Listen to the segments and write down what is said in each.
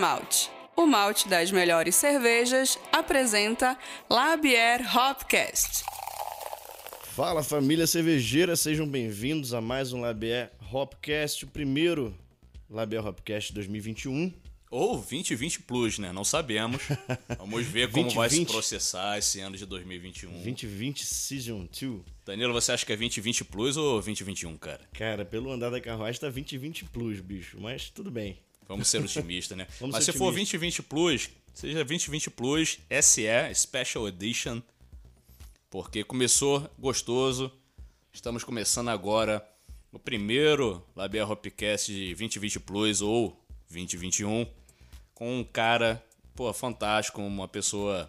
Malte, o malte das melhores cervejas, apresenta Labier Hopcast. Fala família cervejeira, sejam bem-vindos a mais um Labier Hopcast, o primeiro Labier Hopcast 2021. Ou 2020 Plus, né? Não sabemos. Vamos ver como 2020. vai se processar esse ano de 2021. 2020 Season 2. Danilo, você acha que é 2020 Plus ou 2021, cara? Cara, pelo andar da carruagem tá 2020 Plus, bicho, mas tudo bem. Vamos ser otimistas, né? Vamos Mas se for otimistas. 2020 Plus, seja 2020 Plus SE Special Edition, porque começou gostoso. Estamos começando agora o primeiro Labier Hopcast de 2020 Plus ou 2021 com um cara, pô, fantástico, uma pessoa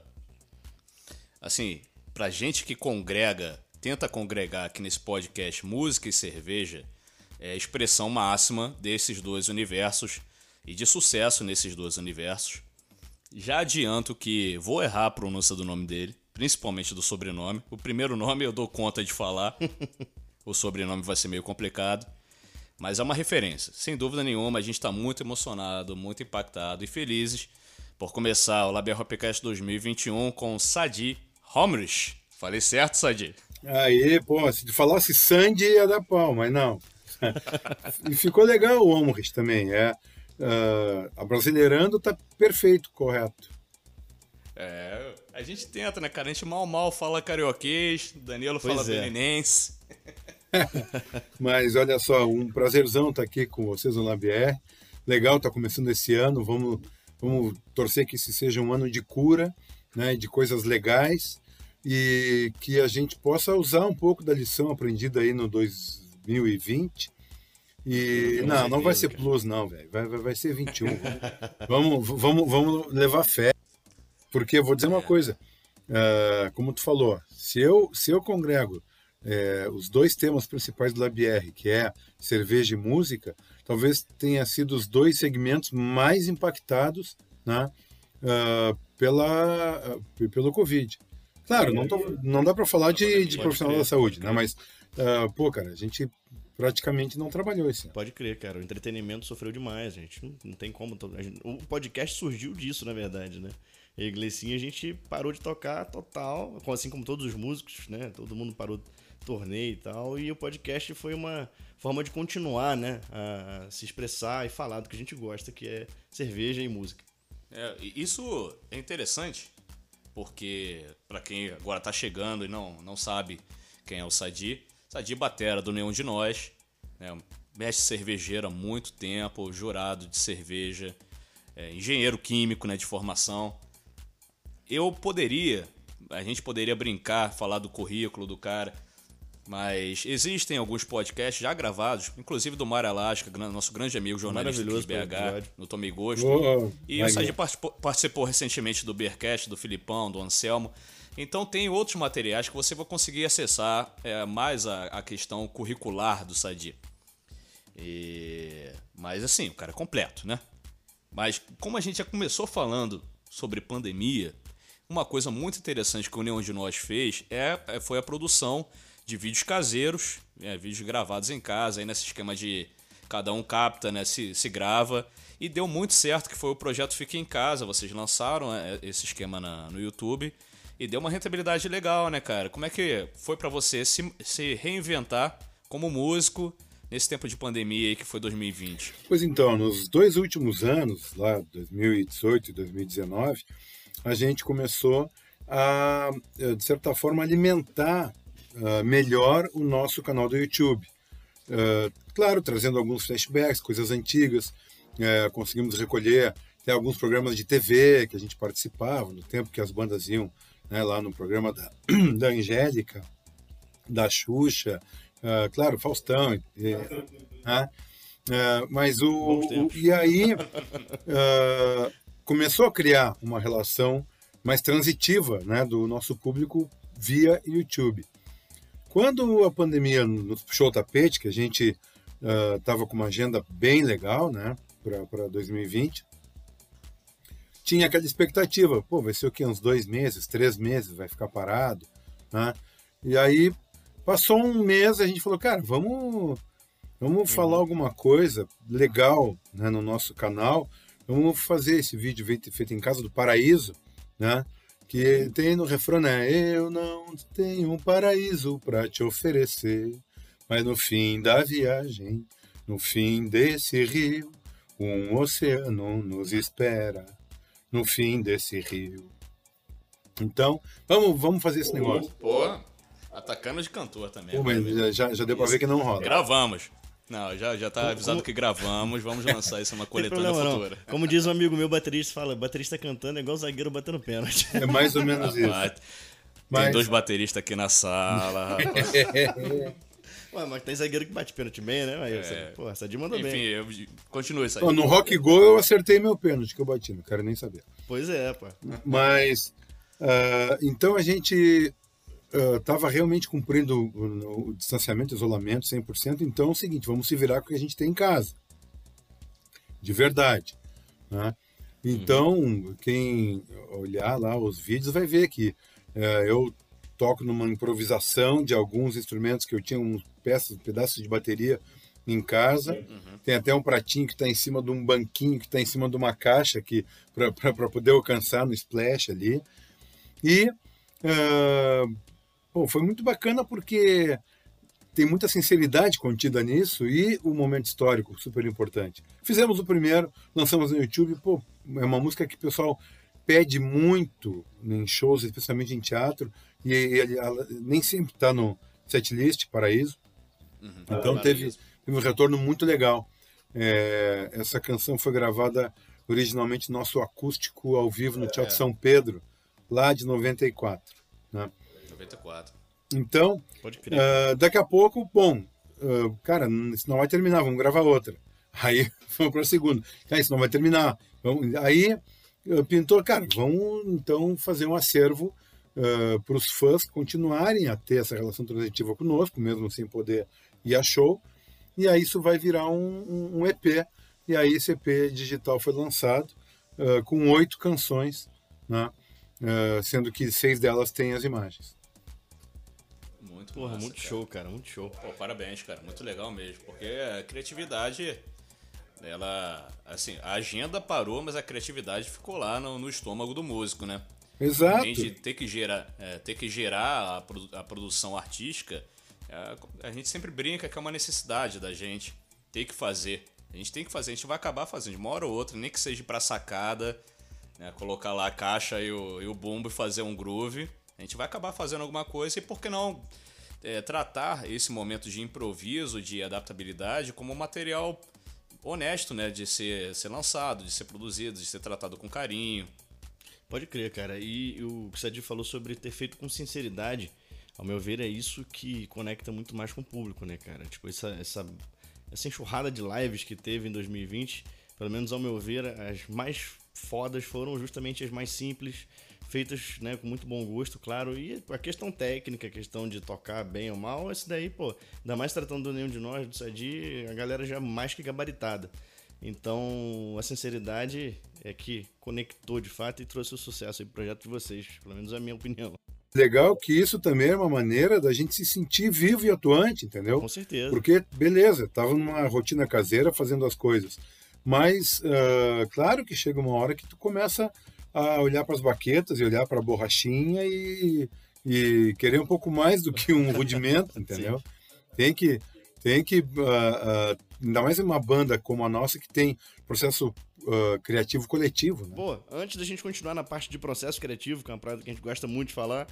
assim, pra gente que congrega, tenta congregar aqui nesse podcast música e cerveja, é a expressão máxima desses dois universos e de sucesso nesses dois universos. Já adianto que vou errar a pronúncia do nome dele, principalmente do sobrenome. O primeiro nome eu dou conta de falar, o sobrenome vai ser meio complicado. Mas é uma referência, sem dúvida nenhuma. A gente está muito emocionado, muito impactado e felizes por começar o Labier Hopcast 2021 com Sadi Homrich. Falei certo, Sadi? Aí, pô, se falasse Sandy ia dar pau, mas não. e ficou legal o Omris também. É, ah, a Brasileirando tá perfeito, correto. É, a gente tenta, né, cara? A gente mal mal fala carioquês, Danilo Pois fala é. beninense. Mas olha só, um prazerzão estar aqui com vocês no Labier. Legal, tá começando esse ano. Vamos, vamos torcer que esse seja um ano de cura, né, de coisas legais e que a gente possa usar um pouco da lição aprendida aí no 2020. E não, não vai ser plus não, velho. Vai, vai, vai ser 21. vamos, vamos, vamos levar fé. Porque eu vou dizer uma coisa, ah, como tu falou, se eu, se eu congrego é, os dois temas principais do LabR, que é cerveja e música, talvez tenha sido os dois segmentos mais impactados né, ah, pela, ah, pelo Covid. Claro, não, tô- não dá para falar de, de profissional da saúde, né, mas, pô, cara, a gente praticamente não trabalhou esse ano. Pode crer, cara. O entretenimento sofreu demais, gente. Não, não tem como. gente- O podcast surgiu disso, na verdade, né? E a Iglesiinha a gente parou de tocar total, com- assim como todos os músicos, né? Todo mundo parou de torneio e tal. E o podcast foi uma forma de continuar, né? A, se expressar e falar do que a gente gosta, que é cerveja e música. É, isso é interessante, porque para quem agora tá chegando e não, não sabe quem é o Sadi, Sadi Batera do Nenhum de Nós, né, mestre cervejeiro há muito tempo, jurado de cerveja, é, engenheiro químico né, de formação. Eu poderia, a gente poderia brincar, falar do currículo do cara, mas existem alguns podcasts já gravados, inclusive do Mário Alasca, nosso grande amigo jornalista Maravilhoso BH, no Tomei Gosto. Ô, E o Sadi participou recentemente do Beercast, do Filipão, do Anselmo. Então tem outros materiais que você vai conseguir acessar é, mais a, a questão curricular do Sadi. E- Mas assim, o cara é completo, né? Mas como a gente já começou falando sobre pandemia, uma coisa muito interessante que o Nenhum de Nós fez é, é- foi a produção de vídeos caseiros, né, vídeos gravados em casa, aí nesse esquema de cada um capta, né, se, se grava. E deu muito certo que foi o projeto Fique em Casa. Vocês lançaram é, esse esquema na- no YouTube e deu uma rentabilidade legal, né, cara? Como é que foi pra você se, se reinventar como músico nesse tempo de pandemia aí que foi 2020? Pois então, nos dois últimos anos, lá 2018 e 2019, a gente começou a, eh, de certa forma, alimentar ah, melhor o nosso canal do YouTube. Ah, claro, trazendo alguns flashbacks, coisas antigas, eh, conseguimos recolher até alguns programas de TV que a gente participava, no tempo que as bandas iam né, lá no programa da, da Angélica, da Xuxa, ah, claro, Faustão, e- Né? Uh, mas o, o, e aí uh, começou a criar uma relação mais transitiva né, do nosso público via YouTube. Quando a pandemia nos puxou o tapete, que a gente estava uh, com uma agenda bem legal né, para 2020, tinha aquela expectativa, pô, vai ser o quê? Uns dois meses, três meses, vai ficar parado, né? E aí passou um mês a gente falou, cara, vamos, vamos uhum. falar alguma coisa legal né, no nosso canal, vamos fazer esse vídeo feito em casa do Paraíso, né? Que tem no refrão, né? Eu não tenho um paraíso para te oferecer, mas no fim da viagem, no fim desse rio, um oceano nos espera no fim desse rio. Então, vamos, vamos fazer esse negócio. Pô, atacando de cantor também. Pô, mas já, já deu pra ver que não rola. Gravamos. Não, já, já tá avisado como... que gravamos, vamos lançar isso uma coletânea futura. Não. Como diz um amigo meu, baterista, fala, baterista cantando é igual zagueiro batendo pênalti. É mais ou menos isso. Tem mas... dois bateristas aqui na sala, rapaz. Ué, mas tem zagueiro que bate pênalti bem, né? Aí, é... Pô, essa mandou Enfim, bem. eu... continua isso aí. no Rock Go eu acertei meu pênalti que eu bati, não quero nem saber. Pois é, pô. Mas, uh, então a gente estava uh, realmente cumprindo o, o, distanciamento, isolamento 100%. Então é o seguinte, vamos se virar com o que a gente tem em casa. De verdade. Né? Então, uhum. quem olhar lá os vídeos vai ver que uh, eu toco numa improvisação de alguns instrumentos que eu tinha peças, pedaços de bateria em casa. Uhum. Tem até um pratinho que está em cima de um banquinho que está em cima de uma caixa que para poder alcançar no splash ali. E uh, bom, foi muito bacana porque tem muita sinceridade contida nisso e o momento histórico super importante. Fizemos o primeiro, lançamos no YouTube, pô, é uma música que o pessoal pede muito em shows, especialmente em teatro, e ela nem sempre está no setlist Paraíso. Uhum, então teve, teve, um retorno muito legal. É, essa canção foi gravada originalmente nosso acústico ao vivo no Teatro é. São Pedro, lá de 94. Né? 94. Então, uh, daqui a pouco, bom, uh, cara, isso não vai terminar, vamos gravar outra. Aí vamos para a segunda. Cara, isso não vai terminar. Vamos, aí pintou, cara, vamos então fazer um acervo uh, para os fãs continuarem a ter essa relação transitiva conosco, mesmo sem poder ir a show. E aí isso vai virar um, um EP. E aí esse EP digital foi lançado uh, com oito canções, né? uh, sendo que seis delas têm as imagens. Muito Porra, massa, muito cara. show, cara, muito show. Pô, parabéns, cara, muito legal mesmo, porque a criatividade ela assim a agenda parou mas a criatividade ficou lá no, no estômago do músico né Exato. Além de ter que gerar, é, ter que gerar a, produ a produção artística, é, a gente sempre brinca que é uma necessidade da gente ter que fazer. A gente tem que fazer, a gente vai acabar fazendo uma hora ou outra, nem que seja para sacada, né, colocar lá a caixa e o, e o bumbo e fazer um groove. A gente vai acabar fazendo alguma coisa e por que não é, tratar esse momento de improviso, de adaptabilidade, como um material honesto, né, de ser, ser lançado, de ser produzido, de ser tratado com carinho. Pode crer, cara. E o que o Sadi falou sobre ter feito com sinceridade, ao meu ver, é isso que conecta muito mais com o público, né, cara? Tipo, essa, essa, essa enxurrada de lives que teve em 2020, pelo menos ao meu ver, as mais fodas foram justamente as mais simples, feitas né, com muito bom gosto, claro. E a questão técnica, a questão de tocar bem ou mal, esse daí, pô, ainda mais tratando do nenhum de nós, do Sadi, a galera já mais que gabaritada. Então, a sinceridade é que conectou de fato e trouxe o sucesso aí pro projeto de vocês, pelo menos é a minha opinião. Legal que isso também é uma maneira da gente se sentir vivo e atuante, entendeu? Com certeza. Porque, beleza, tava numa rotina caseira fazendo as coisas. Mas, uh, claro que chega uma hora que tu começa a olhar para as baquetas e olhar para a borrachinha e, e querer um pouco mais do que um rudimento, entendeu? Tem que tem que, uh, uh, ainda mais uma banda como a nossa, que tem processo uh, criativo coletivo. Né? Pô, antes da gente continuar na parte de processo criativo, que é uma parada que a gente gosta muito de falar,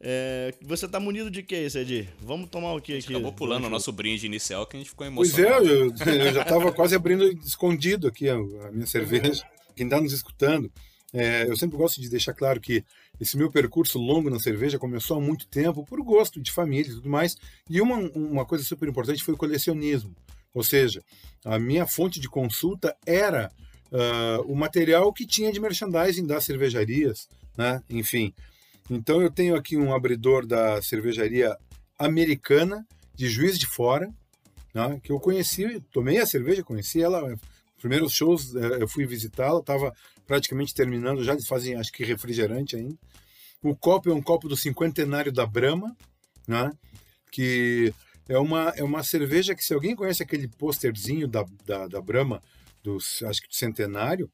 é, você tá munido de que, Edir? Vamos tomar o que aqui? Acabou pulando o nosso brinde inicial que a gente ficou emocionado. Pois é, eu, eu já tava quase abrindo escondido aqui a, a minha cerveja. Quem tá nos escutando, é, eu sempre gosto de deixar claro que esse meu percurso longo na cerveja começou há muito tempo, por gosto de família e tudo mais. E uma, uma coisa super importante foi o colecionismo. Ou seja, a minha fonte de consulta era uh, o material que tinha de merchandising das cervejarias, né? enfim. Então eu tenho aqui um abridor da cervejaria americana de Juiz de Fora, né? que eu conheci, tomei a cerveja, conheci ela, primeiros shows eh, eu fui visitá-la, estava praticamente terminando, já fazem acho que refrigerante ainda. O copo é um copo do cinquentenário da Brahma, né? que é uma, é uma cerveja que, se alguém conhece aquele posterzinho da, da, da Brahma, do, acho que do centenário,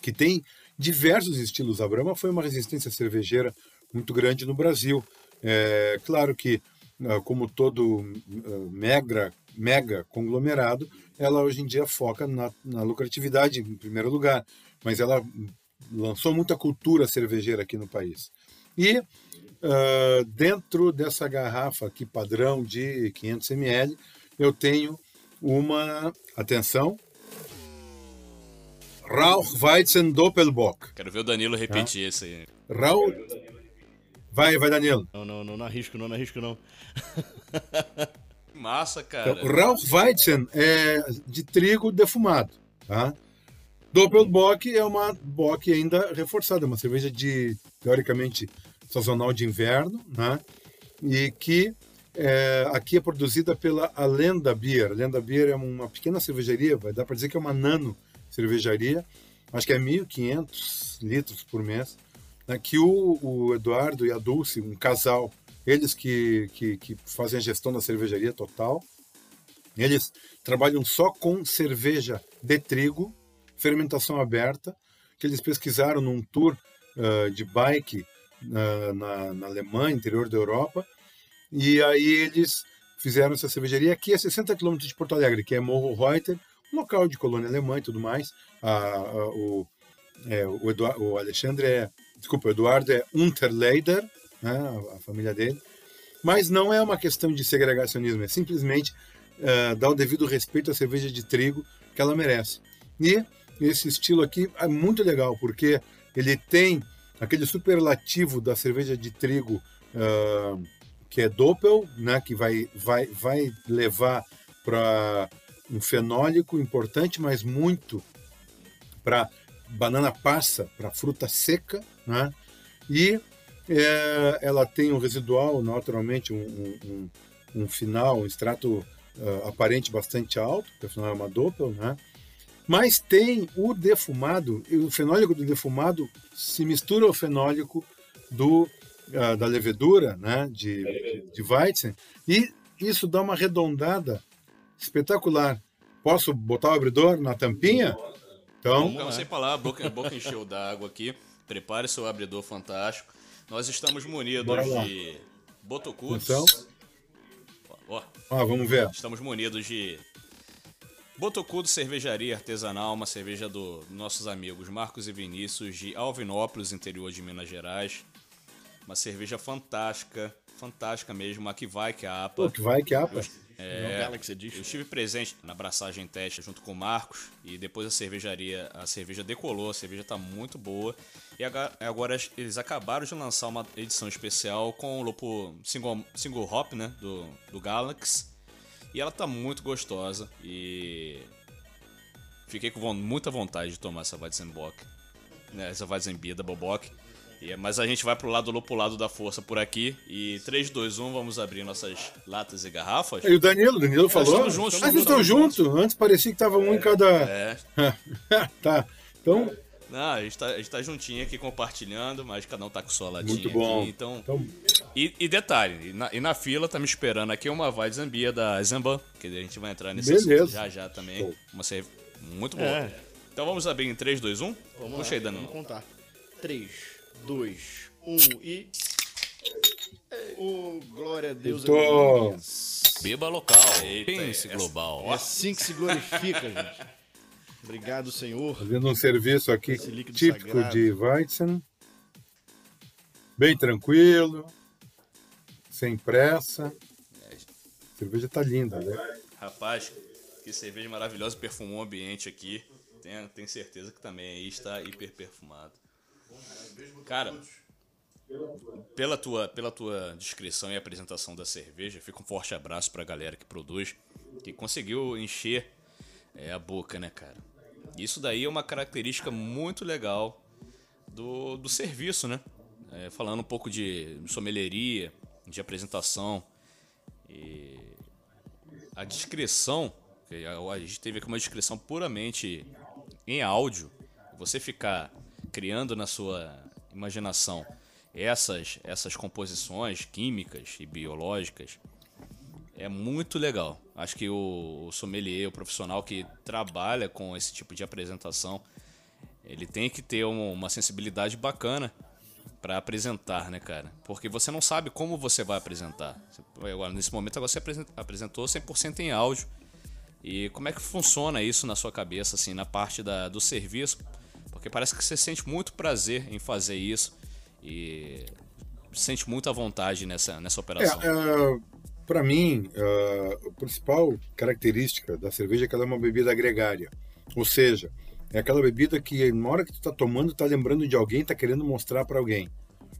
que tem diversos estilos. A Brahma foi uma resistência cervejeira muito grande no Brasil. É, claro que, ah, como todo ah, mega, mega conglomerado, ela hoje em dia foca na, na lucratividade em primeiro lugar, mas ela lançou muita cultura cervejeira aqui no país. E uh, dentro dessa garrafa aqui padrão de 500 ml, eu tenho uma, atenção, Rauchweizen Doppelbock. Quero ver o Danilo repetir isso aí. Rauch... Vai, vai, Danilo. Não, não, não, não arrisco não, não arrisco não. Massa, cara. Então, Rauchweizen é de trigo defumado, tá? Doppelbock é uma bock ainda reforçada, uma cerveja de, teoricamente, sazonal de inverno, né? E que é, aqui é produzida pela Alenda Beer. Alenda Beer é uma pequena cervejaria, vai dar para dizer que é uma nano cervejaria, acho que é 1.500 litros por mês, né, que o, o, Eduardo e a Dulce, um casal, eles que, que, que fazem a gestão da cervejaria total, eles trabalham só com cerveja de trigo, fermentação aberta, que eles pesquisaram num tour uh, de bike uh, na, na Alemanha, interior da Europa, e aí eles fizeram essa cervejaria aqui a 60 quilômetros de Porto Alegre, que é Morro Reuter, local de colônia alemã e tudo mais. A, a, o, é, o, Eduard, o Alexandre é, desculpa, o Eduardo é Unterleider, né, a, a, família dele, mas não é uma questão de segregacionismo, é simplesmente uh, dar o devido respeito à cerveja de trigo que ela merece. E esse estilo aqui é muito legal, porque ele tem aquele superlativo da cerveja de trigo uh, que é Doppel, né, que vai, vai, vai levar para um fenólico importante, mas muito para banana passa, para fruta seca, né? E é, ela tem um residual, naturalmente, um, um, um final, um extrato uh, aparente bastante alto, porque afinal é uma doppel, né? Mas tem o defumado, o fenólico do defumado se mistura ao fenólico do, uh, da levedura, né? De, de, de Weizen, e isso dá uma arredondada espetacular. Posso botar o abridor na tampinha? Então, então sem falar, a boca, a boca encheu d'água aqui. Prepare seu abridor fantástico. Nós estamos munidos de botocudos. Então, ó, ah, vamos ver. Estamos munidos de Botocudo Cervejaria Artesanal, uma cerveja dos nossos amigos Marcos e Vinícius de Alvinópolis, interior de Minas Gerais. Uma cerveja fantástica, fantástica mesmo, a que vai que a APA. Pô, que vai que a APA. Eu, é, eu estive presente na abraçagem teste junto com o Marcos e depois a cervejaria, a cerveja decolou, a cerveja está muito boa. E agora eles acabaram de lançar uma edição especial com o lobo single, single hop, né, do, do Galaxy. E ela tá muito gostosa e fiquei com muita vontade de tomar essa Weizenbock, né, essa Weizenbier da Bobock. É, mas a gente vai pro lado pro lado da força por aqui. E 3, 2, 1, vamos abrir nossas latas e garrafas. E o Danilo, o Danilo é, falou. Estamos juntos, ah, vocês estão juntos? Antes parecia que tava um é, em cada. É. tá. Então. Não, a gente, tá, a gente tá juntinho aqui compartilhando, mas cada um tá com sua latinha. Muito bom. Aqui, então... então... E, e, detalhe, e na, e na, fila tá me esperando aqui uma vai Zambia da Zamban, que a gente vai entrar nesse Beleza. já já também. Uma cerveja muito boa. É. Então vamos abrir em 3, 2, 1? Vamos Puxa aí, Danilo. Vamos contar. 3, 2, 1 e. Oh, glória a Deus. Tô... Beba local, Eita, pense é, global. É assim que se glorifica, gente. Obrigado, Senhor. Fazendo um serviço aqui típico sagrado. de Weizen. Bem tranquilo, sem pressa. A cerveja tá linda, né? Rapaz, que cerveja maravilhosa, perfumou o ambiente aqui. Tenho, tenho certeza que também aí está hiper perfumado. Cara, pela tua, pela tua descrição e apresentação da cerveja, fica um forte abraço para a galera que produz. que conseguiu encher é, a boca, né, cara? Isso daí é uma característica muito legal do, do serviço, né? É, falando um pouco de sommelieria, de apresentação. E a descrição, a gente teve aqui uma descrição puramente em áudio. Você ficar criando na sua imaginação essas, essas composições químicas e biológicas é muito legal. Acho que o, o sommelier, o profissional que trabalha com esse tipo de apresentação, ele tem que ter um, uma sensibilidade bacana para apresentar, né, cara? Porque você não sabe como você vai apresentar. Agora, nesse momento, você apresentou 100% em áudio. E como é que funciona isso na sua cabeça, assim, na parte da, do serviço? Porque parece que você sente muito prazer em fazer isso e sente muita vontade nessa, nessa operação. É, uh, para mim, uh, a principal característica da cerveja é que ela é uma bebida agregária. Ou seja, é aquela bebida que na hora que tu está tomando, está lembrando de alguém, está querendo mostrar para alguém.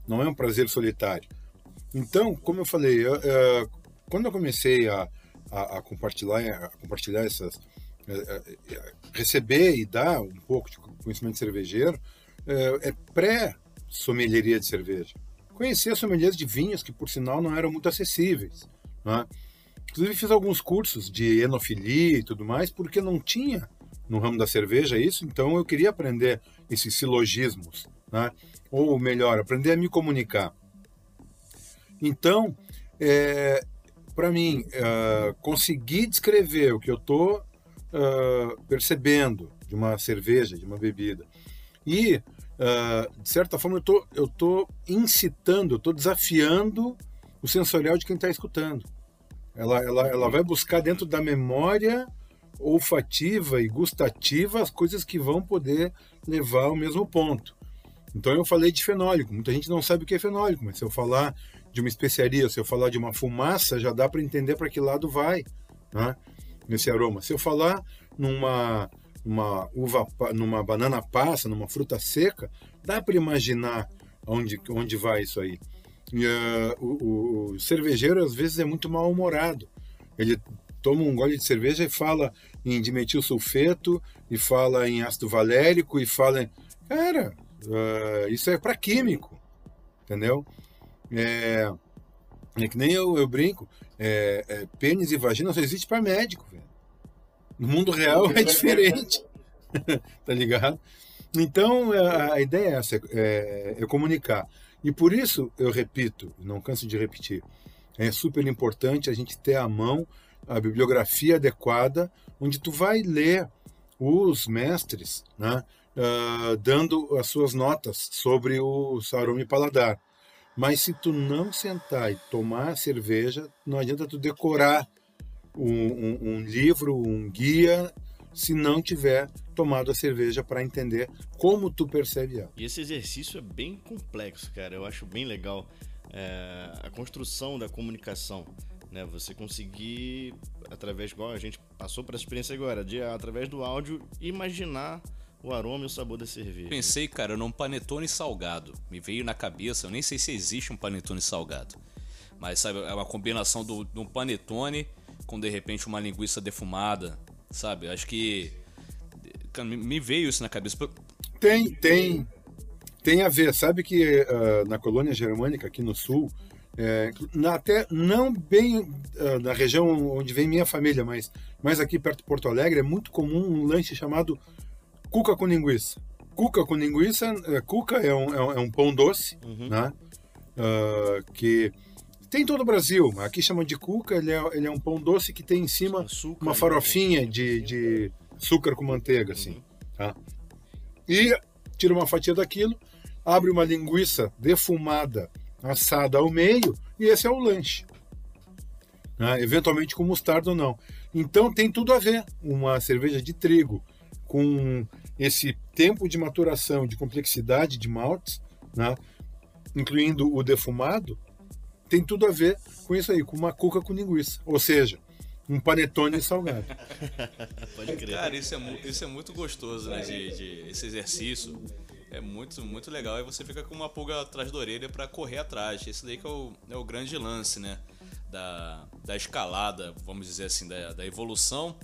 Não é um prazer solitário. Então, como eu falei, eu, uh, quando eu comecei a, a, a, compartilhar, a compartilhar essas, receber e dar um pouco de conhecimento cervejeiro, é pré-sommelieria de cerveja. Conhecer sommeliers de vinhos que, por sinal, não eram muito acessíveis. Né? Inclusive, fiz alguns cursos de enofilia e tudo mais, porque não tinha no ramo da cerveja isso, então eu queria aprender esses silogismos, né? ou melhor, aprender a me comunicar. Então, é, para mim, conseguir descrever o que eu estou uh, percebendo de uma cerveja, de uma bebida, e, uh, de certa forma, eu tô, eu tô incitando, eu estou desafiando o sensorial de quem está escutando. Ela, ela, ela vai buscar dentro da memória olfativa e gustativa as coisas que vão poder levar ao mesmo ponto. Então eu falei de fenólico. Muita gente não sabe o que é fenólico, mas se eu falar de uma especiaria, se eu falar de uma fumaça, já dá para entender para que lado vai, né? Nesse aroma. Se eu falar numa uma uva, numa banana passa, numa fruta seca, dá para imaginar onde onde vai isso aí. E, uh, o, o cervejeiro às vezes é muito mal humorado. Ele toma um gole de cerveja e fala em dimetil sulfeto, e fala em ácido valérico, e fala. Em... Cara, uh, isso é para químico, entendeu? É, é que nem eu, eu brinco, é, é, pênis e vagina só existe para médico. No mundo real é diferente, tá ligado? Então a, a ideia é essa, é, é comunicar. E por isso eu repito, não canso de repetir, é super importante a gente ter à mão a bibliografia adequada, onde tu vai ler os mestres, né, uh, dando as suas notas sobre o e paladar. Mas se tu não sentar e tomar cerveja, não adianta tu decorar um, um, um livro, um guia, se não tiver tomado a cerveja para entender como tu percebe ela. E esse exercício é bem complexo, cara. Eu acho bem legal é, a construção da comunicação né? Você conseguir, através, igual a gente passou por essa experiência agora, de através do áudio, imaginar o aroma e o sabor da cerveja. Pensei, cara, num panetone salgado. Me veio na cabeça, eu nem sei se existe um panetone salgado. Mas sabe, é uma combinação do, de um panetone com de repente uma linguiça defumada, sabe? Acho que me veio isso na cabeça. Tem, tem. Tem a ver. Sabe que uh, na colônia germânica, aqui no sul, é, na, até não bem uh, na região onde vem minha família, mas, mas aqui perto de Porto Alegre é muito comum um lanche chamado cuca com linguiça. Cuca com linguiça, uh, cuca é um, é um, é um pão doce, uhum. né? Uh, que tem em todo o Brasil. Aqui chama de cuca, ele é, ele é um pão doce que tem em cima açúcar, uma né? farofinha de, de açúcar com manteiga, assim. Uhum. Tá? E tira uma fatia daquilo, abre uma linguiça defumada assada ao meio, e esse é o lanche. Né? Eventualmente com mostarda ou não. Então tem tudo a ver uma cerveja de trigo com esse tempo de maturação, de complexidade de maltes, né? incluindo o defumado, tem tudo a ver com isso aí, com uma cuca com linguiça. Ou seja, um panetone salgado. Pode crer. Cara, isso é, isso é muito gostoso, né? De, de, esse exercício é muito, muito legal. E você fica com uma pulga atrás da orelha para correr atrás. Esse daí que é o, é o grande lance, né? da, da escalada, vamos dizer assim, da, da evolução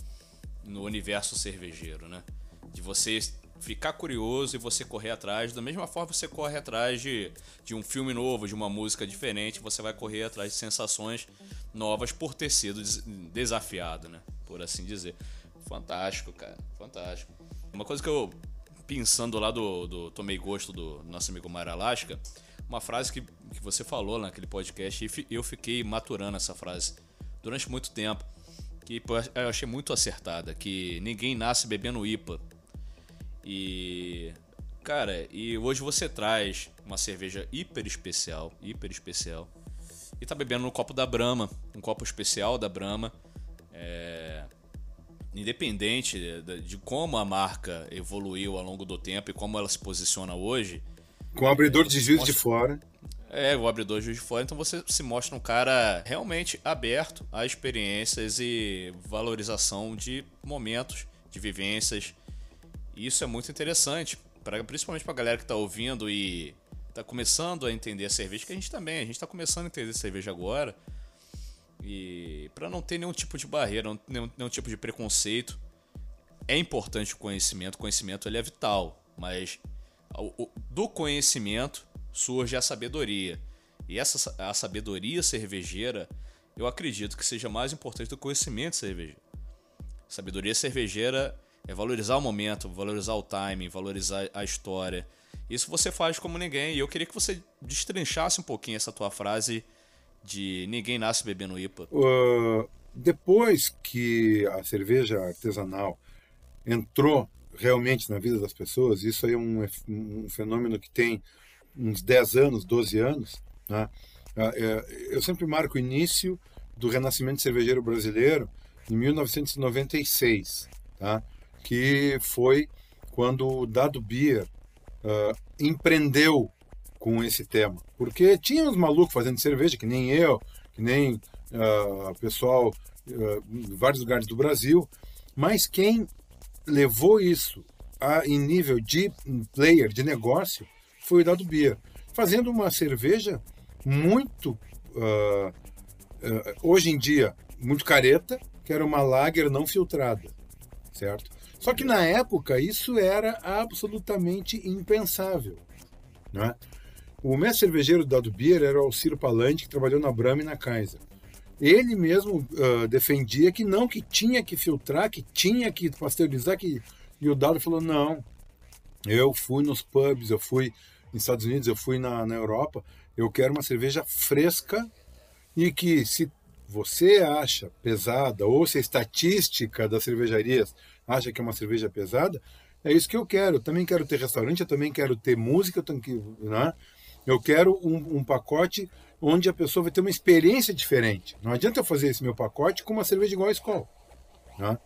no universo cervejeiro, né? De você ficar curioso e você correr atrás. Da mesma forma você corre atrás de, de um filme novo, de uma música diferente, você vai correr atrás de sensações novas por ter sido desafiado, né? Por assim dizer. Fantástico, cara. Fantástico. Uma coisa que eu, pensando lá do, do Tomei Gosto do nosso amigo Mara Alaska, uma frase que, que você falou naquele podcast e eu fiquei maturando essa frase durante muito tempo. Que eu achei muito acertada, que ninguém nasce bebendo IPA e cara, e hoje você traz uma cerveja hiper especial, hiper especial. E tá bebendo no copo da Brahma, um copo especial da Brahma. É, independente de, como a marca evoluiu ao longo do tempo e como ela se posiciona hoje. Com o abridor de juiz mostra... de fora. É, o abridor de juiz de fora. Então você se mostra um cara realmente aberto a experiências e valorização de momentos, de vivências isso é muito interessante, pra, principalmente para a galera que está ouvindo e está começando a entender a cerveja, que a gente também, a gente está começando a entender a cerveja agora. E para não ter nenhum tipo de barreira, nenhum, nenhum tipo de preconceito, é importante o conhecimento. O conhecimento ele é vital, mas do conhecimento surge a sabedoria. E essa a sabedoria cervejeira, eu acredito que seja mais importante do conhecimento cervejeiro. Sabedoria cervejeira é valorizar o momento, valorizar o timing, valorizar a história. Isso você faz como ninguém. E eu queria que você destrinchasse um pouquinho essa tua frase de ninguém nasce bebendo IPA. Uh, depois que a cerveja artesanal entrou realmente na vida das pessoas, isso aí é um, um fenômeno que tem uns 10 anos, 12 anos, né? Ah, é, eu sempre marco o início do renascimento cervejeiro brasileiro em 1996, tá? Que foi quando o Dado Beer uh, empreendeu com esse tema. Porque tinha uns malucos fazendo cerveja, que nem eu, que nem uh, pessoal uh, em vários lugares do Brasil, mas quem levou isso a, em nível de player, de negócio, foi o Dado Beer, fazendo uma cerveja muito, uh, hoje em dia, muito careta, que era uma lager não filtrada, certo? Só que na época isso era absolutamente impensável. Né? O mestre cervejeiro do Dado Beer era o Ciro Palante, que trabalhou na Brahma e na Kaiser. Ele mesmo uh, defendia que não, que tinha que filtrar, que tinha que pasteurizar, que... e o Dado falou, não, eu fui nos pubs, eu fui nos Estados Unidos, eu fui na, na Europa, eu quero uma cerveja fresca e que se você acha pesada ou se a estatística das cervejarias acha que é uma cerveja pesada, é isso que eu quero. Eu também quero ter restaurante, eu também quero ter música, eu, tenho que, né? eu quero um, um, pacote onde a pessoa vai ter uma experiência diferente. Não adianta eu fazer esse meu pacote com uma cerveja igual a Skol. Né?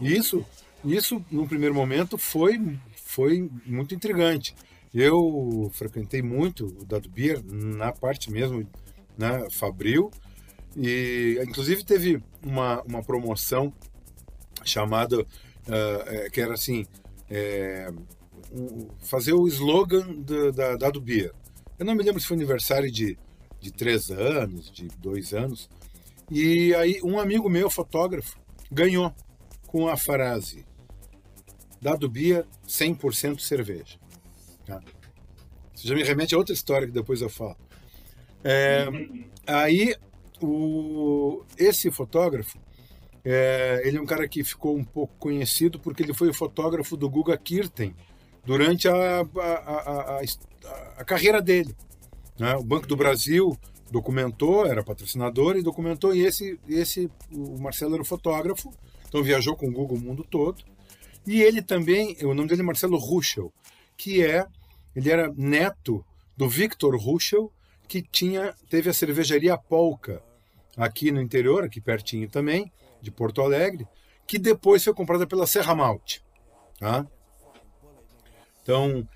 Isso, isso, num primeiro momento, foi, foi muito intrigante. Eu frequentei muito o Dado Beer, na parte mesmo, né, Fabril, e inclusive teve uma, uma promoção chamada uh, que era assim, é, um, fazer o slogan do, da, da do Beer. Eu não me lembro se foi aniversário de, de três anos, de dois anos. E aí um amigo meu, fotógrafo, ganhou com a frase Dado Beer 100% cerveja. Tá? Isso já me remete a outra história que depois eu falo. É, aí o, esse fotógrafo é, ele é um cara que ficou um pouco conhecido porque ele foi o fotógrafo do Guga Kirten durante a, a, a, a carreira dele. Né? O Banco do Brasil documentou, era patrocinador e documentou, e esse, esse o Marcelo era o fotógrafo, então viajou com o Google o mundo todo. E ele também, o nome dele é Marcelo Ruschel, que é, ele era neto do Victor Ruschel, que tinha, teve a cervejaria Polka aqui no interior, aqui pertinho também, de Porto Alegre, que depois foi comprada pela Serra Malte. Tá? Então,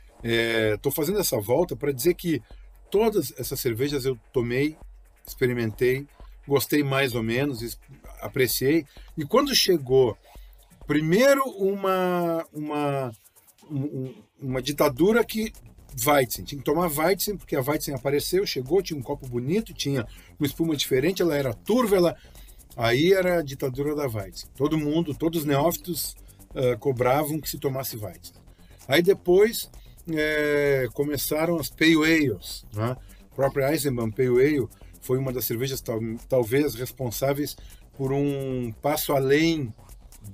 estou é, fazendo essa volta para dizer que todas essas cervejas eu tomei, experimentei, gostei mais ou menos, apreciei. E quando chegou, primeiro uma, uma, uma ditadura que Weizen. Tinha que tomar Weizen, porque a Weizen apareceu, chegou, tinha um copo bonito, tinha uma espuma diferente, ela era turva, ela... aí era a ditadura da Weizen. Todo mundo, todos os neófitos uh, cobravam que se tomasse Weizen. Aí depois é, começaram as Pale Ales. Né? A própria Eisenbahn Pale Ale foi uma das cervejas tal, talvez responsáveis por um passo além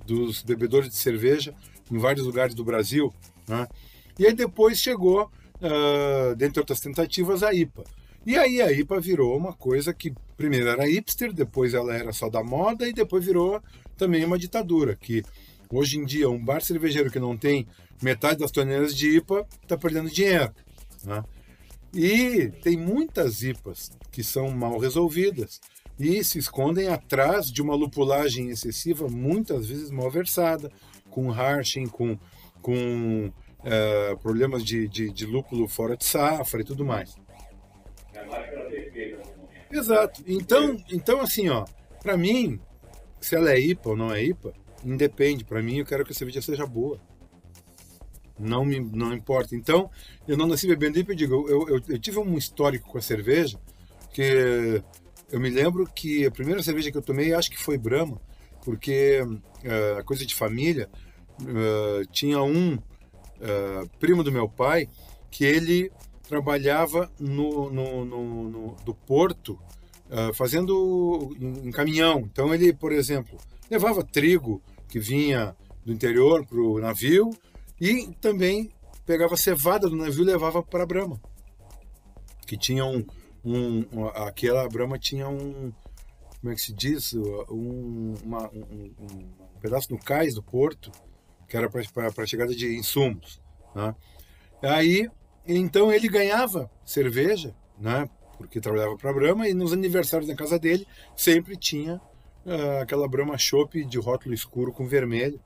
dos bebedores de cerveja em vários lugares do Brasil. Né? E aí depois chegou, uh, dentre outras tentativas, a IPA. E aí a IPA virou uma coisa que primeiro era hipster, depois ela era só da moda e depois virou também uma ditadura, que hoje em dia um bar cervejeiro que não tem metade das toneladas de IPA está perdendo dinheiro. Né? E tem muitas IPAs que são mal resolvidas e se escondem atrás de uma lupulagem excessiva, muitas vezes mal versada, com harshing, com, com uh, problemas de, de, de, lúpulo fora de safra e tudo mais. Exato. Então, então assim, ó, para mim, se ela é IPA ou não é IPA, independe. Para mim, eu quero que a cerveja seja boa. Não me não importa. Então, eu não nasci bebendo IPA, eu digo, eu, eu, eu tive um histórico com a cerveja que eu me lembro que a primeira cerveja que eu tomei, acho que foi Brahma, porque uh, coisa de família, uh, tinha um uh, primo do meu pai que ele trabalhava no, no, no, no do porto fazendo em, em, caminhão. Então ele, por exemplo, levava trigo que vinha do interior para o navio e também pegava cevada do navio e levava para Brahma, que tinha um, um, aquela Brahma tinha um, como é que se diz, um, uma, um, um pedaço no cais do porto que era para a chegada de insumos. Né? Aí, então ele ganhava cerveja, né? porque trabalhava para a Brahma, e nos aniversários da casa dele sempre tinha uh, aquela Brahma Chopp de rótulo escuro com vermelho.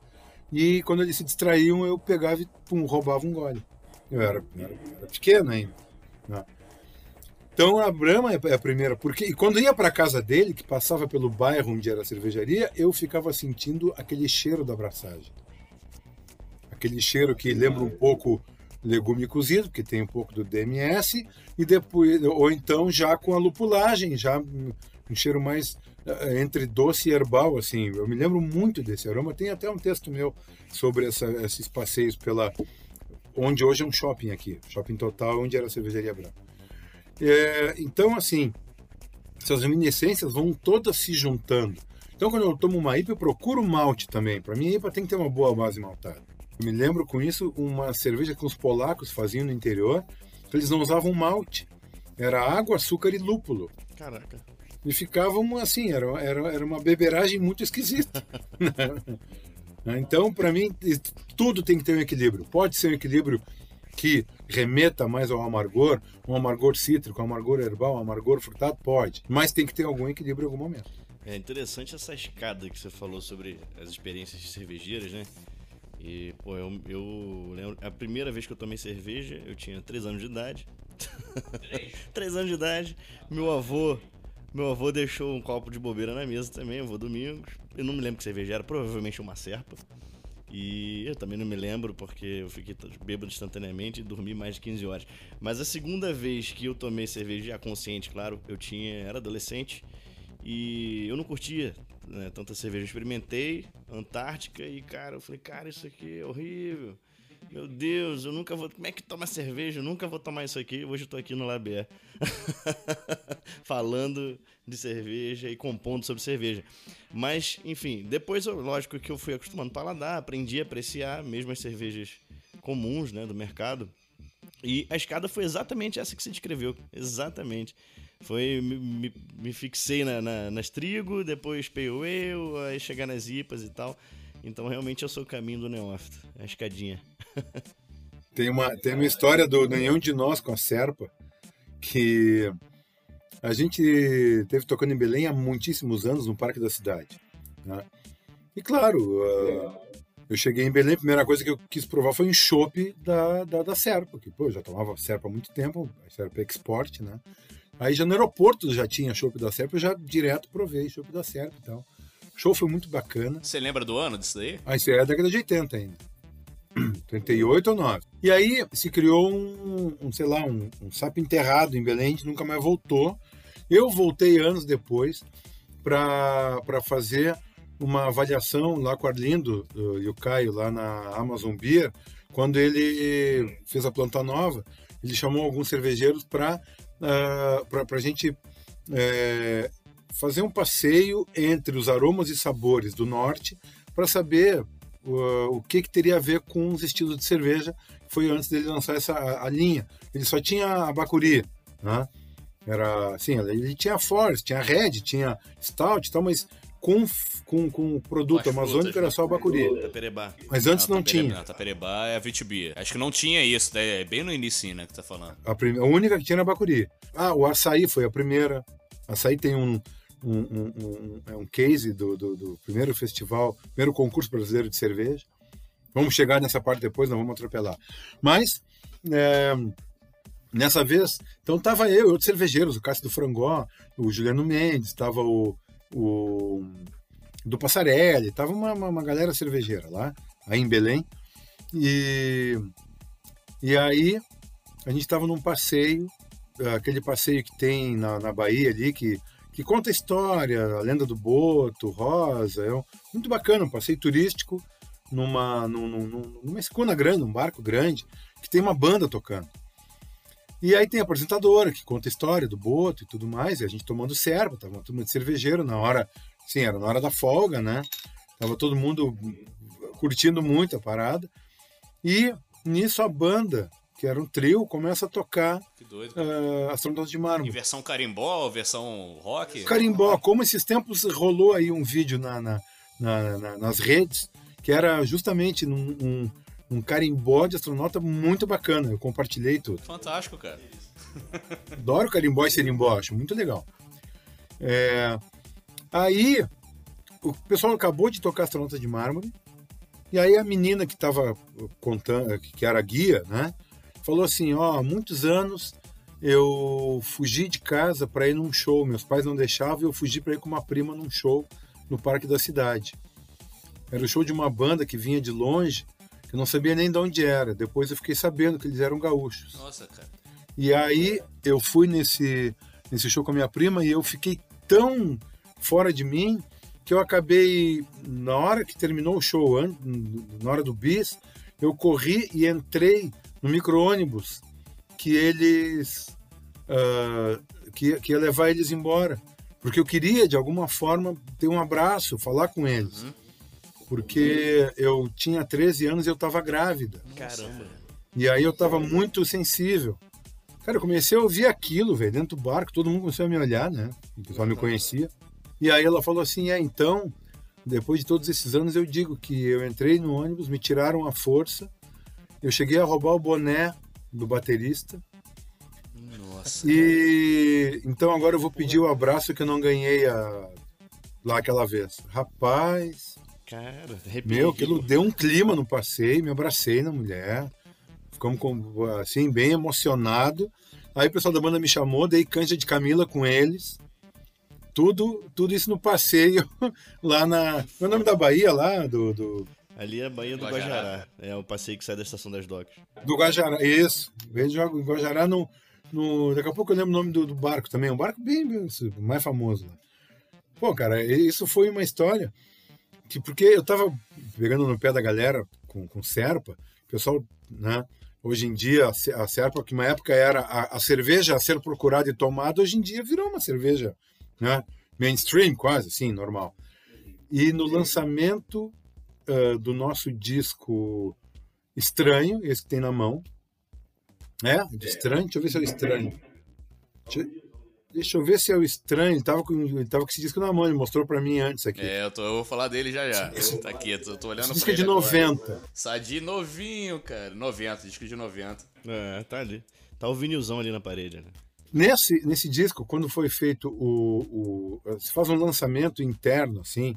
E quando eles se distraíam, eu pegava e pum, roubava um gole. Eu era, era, era pequeno ainda. Né? Então a Brahma é a primeira, porque e quando ia para casa dele, que passava pelo bairro onde era a cervejaria, eu ficava sentindo aquele cheiro da abraçagem. Aquele cheiro que lembra um pouco legume cozido, que tem um pouco do DMS, e depois ou então já com a lupulagem, já um cheiro mais eh, entre doce e herbal, assim. Eu me lembro muito desse aroma. Tem até um texto meu sobre essa, esses passeios pela onde hoje é um shopping aqui, shopping total, onde era a cervejaria branca. É, então, assim, essas reminiscências vão todas se juntando. Então, quando eu tomo uma IPA, eu procuro malte também. Para mim, a IPA tem que ter uma boa base maltada. Eu me lembro com isso uma cerveja que os polacos faziam no interior, eles não usavam malte. Era água, açúcar e lúpulo. Caraca. E ficavam assim, era, era, era uma beberagem muito esquisita. então, para mim, tudo tem que ter um equilíbrio. Pode ser um equilíbrio que remeta mais ao amargor, um amargor cítrico, um amargor herbal, um amargor frutado, pode. Mas tem que ter algum equilíbrio em algum momento. É interessante essa escada que você falou sobre as experiências de cervejeiras, né? E, pô, eu, eu lembro. A primeira vez que eu tomei cerveja, eu tinha 3 anos de idade. 3 anos de idade. Meu avô. Meu avô deixou um copo de bobeira na mesa também, avô Domingos. Eu não me lembro que cerveja era, provavelmente uma serpa. E eu também não me lembro porque eu fiquei bêbado instantaneamente e dormi mais de 15 horas. Mas a segunda vez que eu tomei cerveja consciente, claro, eu tinha era adolescente e eu não curtia né, tanta cerveja. Eu experimentei Antártica e, cara, eu falei, cara, isso aqui é horrível. Meu Deus, eu nunca vou. Como é que toma cerveja? Eu nunca vou tomar isso aqui. Hoje eu tô aqui no Labier. Falando de cerveja e compondo sobre cerveja. Mas, enfim, depois, lógico que eu fui acostumando a paladar, aprendi a apreciar mesmo as cervejas comuns né, do mercado. E a escada foi exatamente essa que você descreveu. Exatamente. Foi, me, me, fixei na, na, nas trigo, depois eu, aí chegar nas IPAs e tal. Então realmente eu sou o caminho do neófito, a escadinha. tem, uma, tem uma história do nenhum de nós com a Serpa, que a gente teve tocando em Belém há muitíssimos anos no Parque da Cidade. Né? E claro, uh, eu cheguei em Belém, a primeira coisa que eu quis provar foi um chopp da, da, da Serpa, que pô, eu já tomava Serpa há muito tempo, a Serpa Export, né? Aí já no aeroporto já tinha chopp da Serpa, eu já direto provei chopp da Serpa e tal. O show foi muito bacana. Você lembra do ano disso daí? Ah, isso é a década de 80 ainda. 88 ou 9. E aí se criou um, um sei lá, um, um sapo enterrado em Belém, que nunca mais voltou. Eu voltei anos depois para fazer uma avaliação lá com o Arlindo e o Caio lá na Amazon Beer, quando ele fez a planta nova, ele chamou alguns cervejeiros para uh, para a gente é, fazer um passeio entre os aromas e sabores do norte para saber o que, que teria a ver com os estilos de cerveja foi antes dele lançar essa a, a linha. Ele só tinha a Bacuri, né? Era assim, ele tinha Forest, tinha Red, tinha Stout e tal, mas com, com, com produto As amazônico era só a né? Bacuri. Taperebá. Mas antes não, não tinha. Não, Taperebá é a Vitibia. Acho que não tinha isso, né? é bem no início, né, que tá falando. A, prim... a única que tinha era Bacuri. Ah, o açaí foi a primeira. Açaí tem um, um, um, um, é um case do, do, do, primeiro festival, primeiro concurso brasileiro de cerveja. Vamos chegar nessa parte depois, não vamos atropelar. Mas, é, nessa vez, então tava eu e outros cervejeiros, o Cássio do Frangó, o Juliano Mendes, estava o, o do Passarelli, tava uma, uma, uma, galera cervejeira lá, aí em Belém. E, e aí a gente estava num passeio, aquele passeio que tem na, na Bahia ali, que que conta a história, a lenda do Boto, Rosa. É um, muito bacana, um passeio turístico numa, numa, numa escuna grande, um barco grande, que tem uma banda tocando. E aí tem a apresentadora que conta a história do Boto e tudo mais, e a gente tomando serva, tava uma turma de cervejeiro na hora, sim, era na hora da folga, né? Tava todo mundo curtindo muito a parada. E nisso a banda que era um trio, começa a tocar uh, as trombetas de mármore. Em versão carimbó versão rock? Carimbó, como esses tempos rolou aí um vídeo na, na, na, na nas redes, que era justamente um, um, um, carimbó de astronauta muito bacana. Eu compartilhei tudo. Fantástico, cara. Adoro carimbó e serimbó, acho muito legal. É, aí, o pessoal acabou de tocar astronauta de mármore, e aí a menina que estava contando, que era guia, né? falou assim: ó, há muitos anos eu fugi de casa para ir num show. Meus pais não deixavam e eu fugi para ir com uma prima num show no parque da cidade. Era o show de uma banda que vinha de longe, eu não sabia nem de onde era. Depois eu fiquei sabendo que eles eram gaúchos. Nossa, cara. E aí eu fui nesse, nesse show com a minha prima e eu fiquei tão fora de mim que eu acabei, na hora que terminou o show, na hora do bis, eu corri e entrei no micro-ônibus que eles. Uh, que, que ia levar eles embora. Porque eu queria, de alguma forma, ter um abraço, falar com eles. Uhum. Porque eu tinha 13 anos e eu estava grávida. Caramba. E aí eu estava muito sensível. Cara, eu comecei a ouvir aquilo, velho, dentro do barco, todo mundo começou a me olhar, né? O pessoal me conhecia. E aí ela falou assim: é, então, depois de todos esses anos, eu digo que eu entrei no ônibus, me tiraram a força eu cheguei a roubar o boné do baterista. Nossa. E então agora eu vou pedir o abraço que eu não ganhei a... lá aquela vez. Rapaz. Cara, meu, aquilo deu um clima no passeio, me abracei na mulher. Ficamos com, assim, bem emocionado. Aí o pessoal da banda me chamou, dei canja de Camila com eles. Tudo, tudo isso no passeio lá na. Qual é o nome da Bahia lá? Do, do Ali é a Baía do Guajará. Guajará. É o passeio que sai da estação das docas. Do Guajará, isso. Vejo o Guajará no, no. Daqui a pouco eu lembro o nome do, do barco também. Um barco bem, bem mais famoso. Né? Pô, cara, isso foi uma história que, porque eu tava pegando no pé da galera com, com Serpa, o pessoal, né? Hoje em dia, a Serpa, que uma época era a, a cerveja a ser procurada e tomada, hoje em dia virou uma cerveja né? mainstream, quase, assim, normal. E no lançamento uh, do nosso disco Estranho, esse que tem na mão. É? De estranho? Deixa eu ver se é o estranho. Deixa, deixa eu ver se é o estranho. Ele tava com, ele tava com esse disco na mão, ele mostrou pra mim antes aqui. É, eu, tô, eu vou falar dele já já. tá aqui, eu tô, tô olhando esse disco é de 90. Agora. Sadi novinho, cara. 90, disco de 90. É, tá ali. Tá o vinilzão ali na parede, né? Nesse, nesse disco, quando foi feito o, o. Se faz um lançamento interno, assim,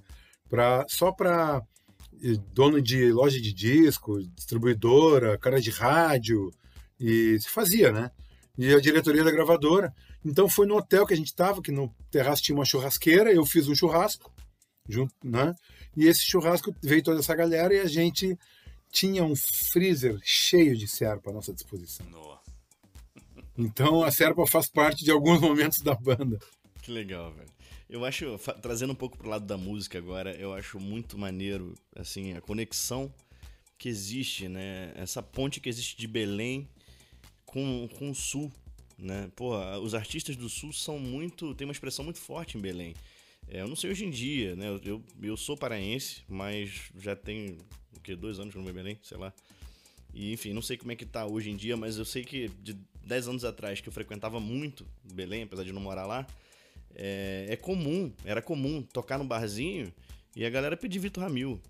pra, só para dono de loja de disco, distribuidora, cara de rádio, e se fazia, né? E a diretoria da gravadora. Então foi no hotel que a gente estava, que no terraço tinha uma churrasqueira, eu fiz um churrasco, junto, né? E esse churrasco veio toda essa galera e a gente tinha um freezer cheio de Serpa à nossa disposição. No. Então a Serpa faz parte de alguns momentos da banda. Que legal, velho. Eu acho, trazendo um pouco pro lado da música agora, eu acho muito maneiro, assim, a conexão que existe, né? Essa ponte que existe de Belém com, com o Sul, né? Pô, a- os artistas do Sul são muito, tem uma expressão muito forte em Belém. É, eu não sei hoje em dia, né? Eu, eu, sou paraense, mas já tem, o quê? Dois anos que não vou Belém, sei lá. E, enfim, não sei como é que tá hoje em dia, mas eu sei que de 10 anos atrás, que eu frequentava muito Belém, apesar de não morar lá, é, é comum, era comum tocar no barzinho e a galera pedir Vitor Ramil.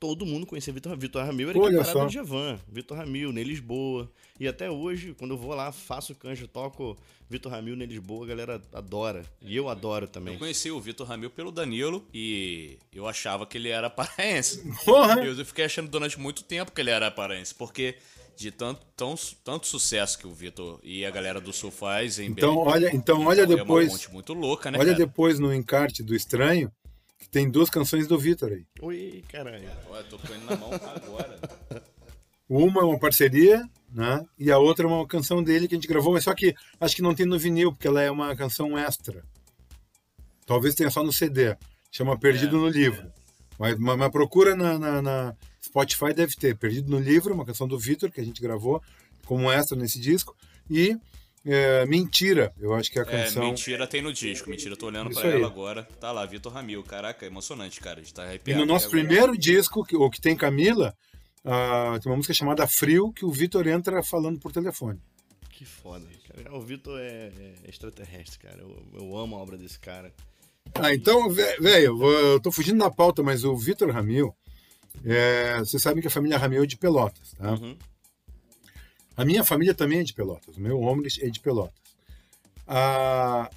Todo mundo conhecia Vitor Ramil. Vitor Ramil era Olha de Javan. Vitor Ramil, nem Lisboa. E até hoje, quando eu vou lá, faço canjo, toco Vitor Ramil, nem Lisboa, a galera adora. E eu adoro também. Eu conheci o Vitor Ramil pelo Danilo e eu achava que ele era paraense. Porra! Eu fiquei achando durante muito tempo que ele era paraense, porque de tanto, tão, tanto sucesso que o Vitor e a galera do Sul faz em Então Belém. olha, então olha É uma depois, ponte muito louca, né, olha cara? depois no encarte do Estranho, tem duas canções do Vitor aí. Oi, caralho. Eu tô com ele na mão agora. Uma é uma parceria, né? E a outra é uma canção dele que a gente gravou, mas só que acho que não tem no vinil, porque ela é uma canção extra. Talvez tenha só no CD. Chama Perdido É, no Livro. Mas, mas, mas procura na, na- na Spotify, deve ter. Perdido no Livro, uma canção do Vitor, que a gente gravou como extra nesse disco. E é, Mentira, eu acho que é a É, canção. mentira tem no disco. Mentira, eu tô olhando Isso pra aí. ela agora. Tá lá, Vitor Ramil. Caraca, é emocionante, cara. A gente tá E arrepiado. no nosso agora. primeiro disco, que, o que tem Camila, ah, tem uma música chamada Frio, que o Vitor entra falando por telefone. Que foda. Cara. O Vitor é, é extraterrestre, cara. Eu, eu amo a obra desse cara. Ah, então, velho, eu tô fugindo da pauta, mas o Vitor Ramil, é, vocês sabem que a família Ramil é de Pelotas, tá? Uhum. A minha família também é de Pelotas, o meu homem é de Pelotas. A,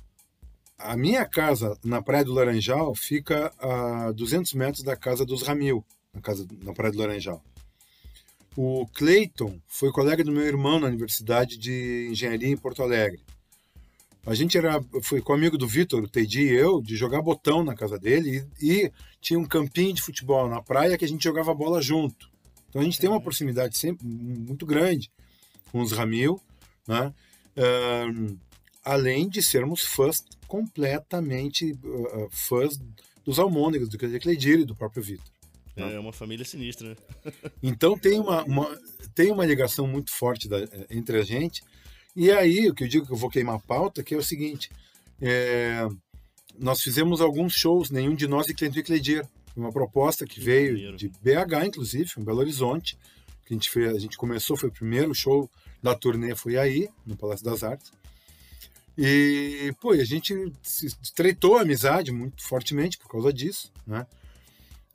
a minha casa na Praia do Laranjal fica a 200 metros da casa dos Ramil, na, casa, na Praia do Laranjal. O Cleiton foi colega do meu irmão na Universidade de Engenharia em Porto Alegre. A gente era, foi com o amigo do Vitor, o Teidi e eu, de jogar botão na casa dele e, e tinha um campinho de futebol na praia que a gente jogava bola junto. Então a gente tem uma proximidade sempre muito grande com os Ramil, né? Ahn, além de sermos fãs completamente ah, fãs dos Almôndegas, do Cleidir e do próprio Vitor. É uma família sinistra, né? Então tem uma, uma- tem uma ligação muito forte da- eh, entre a gente. E aí, o que eu digo que eu vou queimar a pauta, que é o seguinte: é, nós fizemos alguns shows, nenhum de nós e e Cleidir. Uma proposta que veio de BH, inclusive, em Belo Horizonte. Que a gente, fez, a gente começou, foi o primeiro show da turnê, foi aí, no Palácio das Artes. E, pô, a gente se estreitou a amizade muito fortemente por causa disso, né?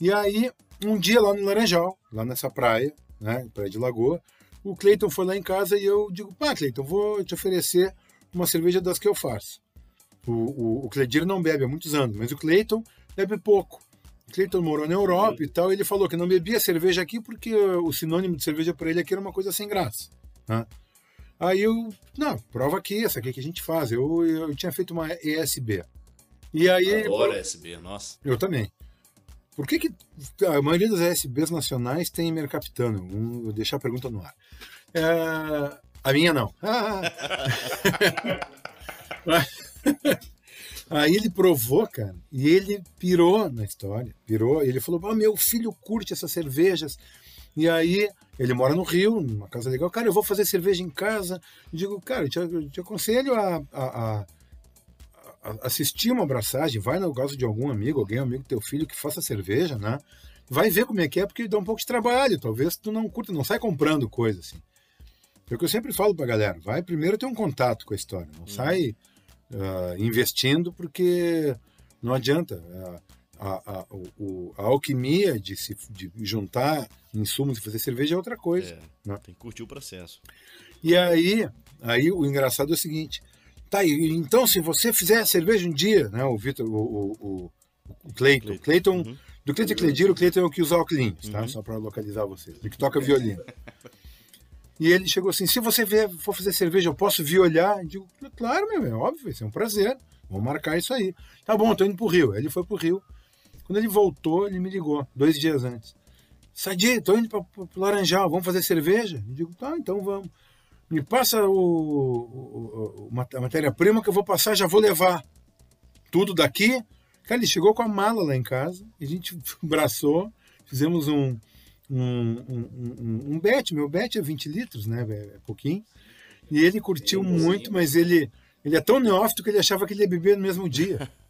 E aí, um dia lá no Laranjal, lá nessa praia, né, praia de Lagoa, o Cleiton foi lá em casa e eu digo, pá, Cleiton, vou te oferecer uma cerveja das que eu faço. O, o, o Cleidir não bebe há muitos anos, mas o Cleiton bebe pouco. O Cleiton morou na Europa e tal, e ele falou que não bebia cerveja aqui porque o sinônimo de cerveja para ele aqui era uma coisa sem graça. Né? Aí eu, não, prova aqui, essa aqui que a gente faz. Eu, eu tinha feito uma ESB. E aí. Adoro SB, nossa. Eu também. Por que, que a maioria das ASBs nacionais tem Mercapitano? Vou deixar a pergunta no ar. É, a minha não. Aí ele provou, cara, e ele pirou na história. Pirou, e ele falou: ah, meu filho curte essas cervejas. E aí, ele mora no Rio, numa casa legal. Cara, eu vou fazer cerveja em casa. Eu digo, cara, eu te, eu te aconselho a, a, a- assistir uma abraçagem. Vai no caso de algum amigo, alguém, amigo do teu filho que faça cerveja, né? Vai ver como é que é, porque dá um pouco de trabalho. Talvez tu não curta, não sai comprando coisa assim. É o que eu sempre falo pra galera. Vai primeiro ter um contato com a história. Não sai ah, investindo, porque não adianta. Ah, a, a, o- o- a alquimia de se de juntar insumos e fazer cerveja é outra coisa. É, né? tem que curtir o processo. E aí, aí o engraçado é o seguinte: tá, então se você fizer cerveja um dia, né? O Vitor, o, o, o, Cleiton, Cleiton, Uhum. do Cleiton e Cleidir, o Cleiton é o que usa óculos, tá? Uhum. Só para localizar vocês. Ele que toca violino. E ele chegou assim: se você vier, for fazer cerveja, eu posso vir olhar? Eu digo, claro, meu, é óbvio, vai ser um prazer. Vamos marcar isso aí. Tá bom, tô indo pro Rio. Ele foi pro Rio. Quando ele voltou, ele me ligou, dois dias antes. Sadi, tô indo para o Laranjal, vamos fazer cerveja? Eu digo, tá, então vamos. Me passa o, o, o a matéria-prima que eu vou passar, já vou levar tudo daqui. Cara, ele chegou com a mala lá em casa, a gente abraçou, fizemos um, um, um, um, um bet, meu bet é 20 litros, né? É pouquinho. E ele curtiu muito, mas ele, ele é tão neófito que ele achava que ele ia beber no mesmo dia.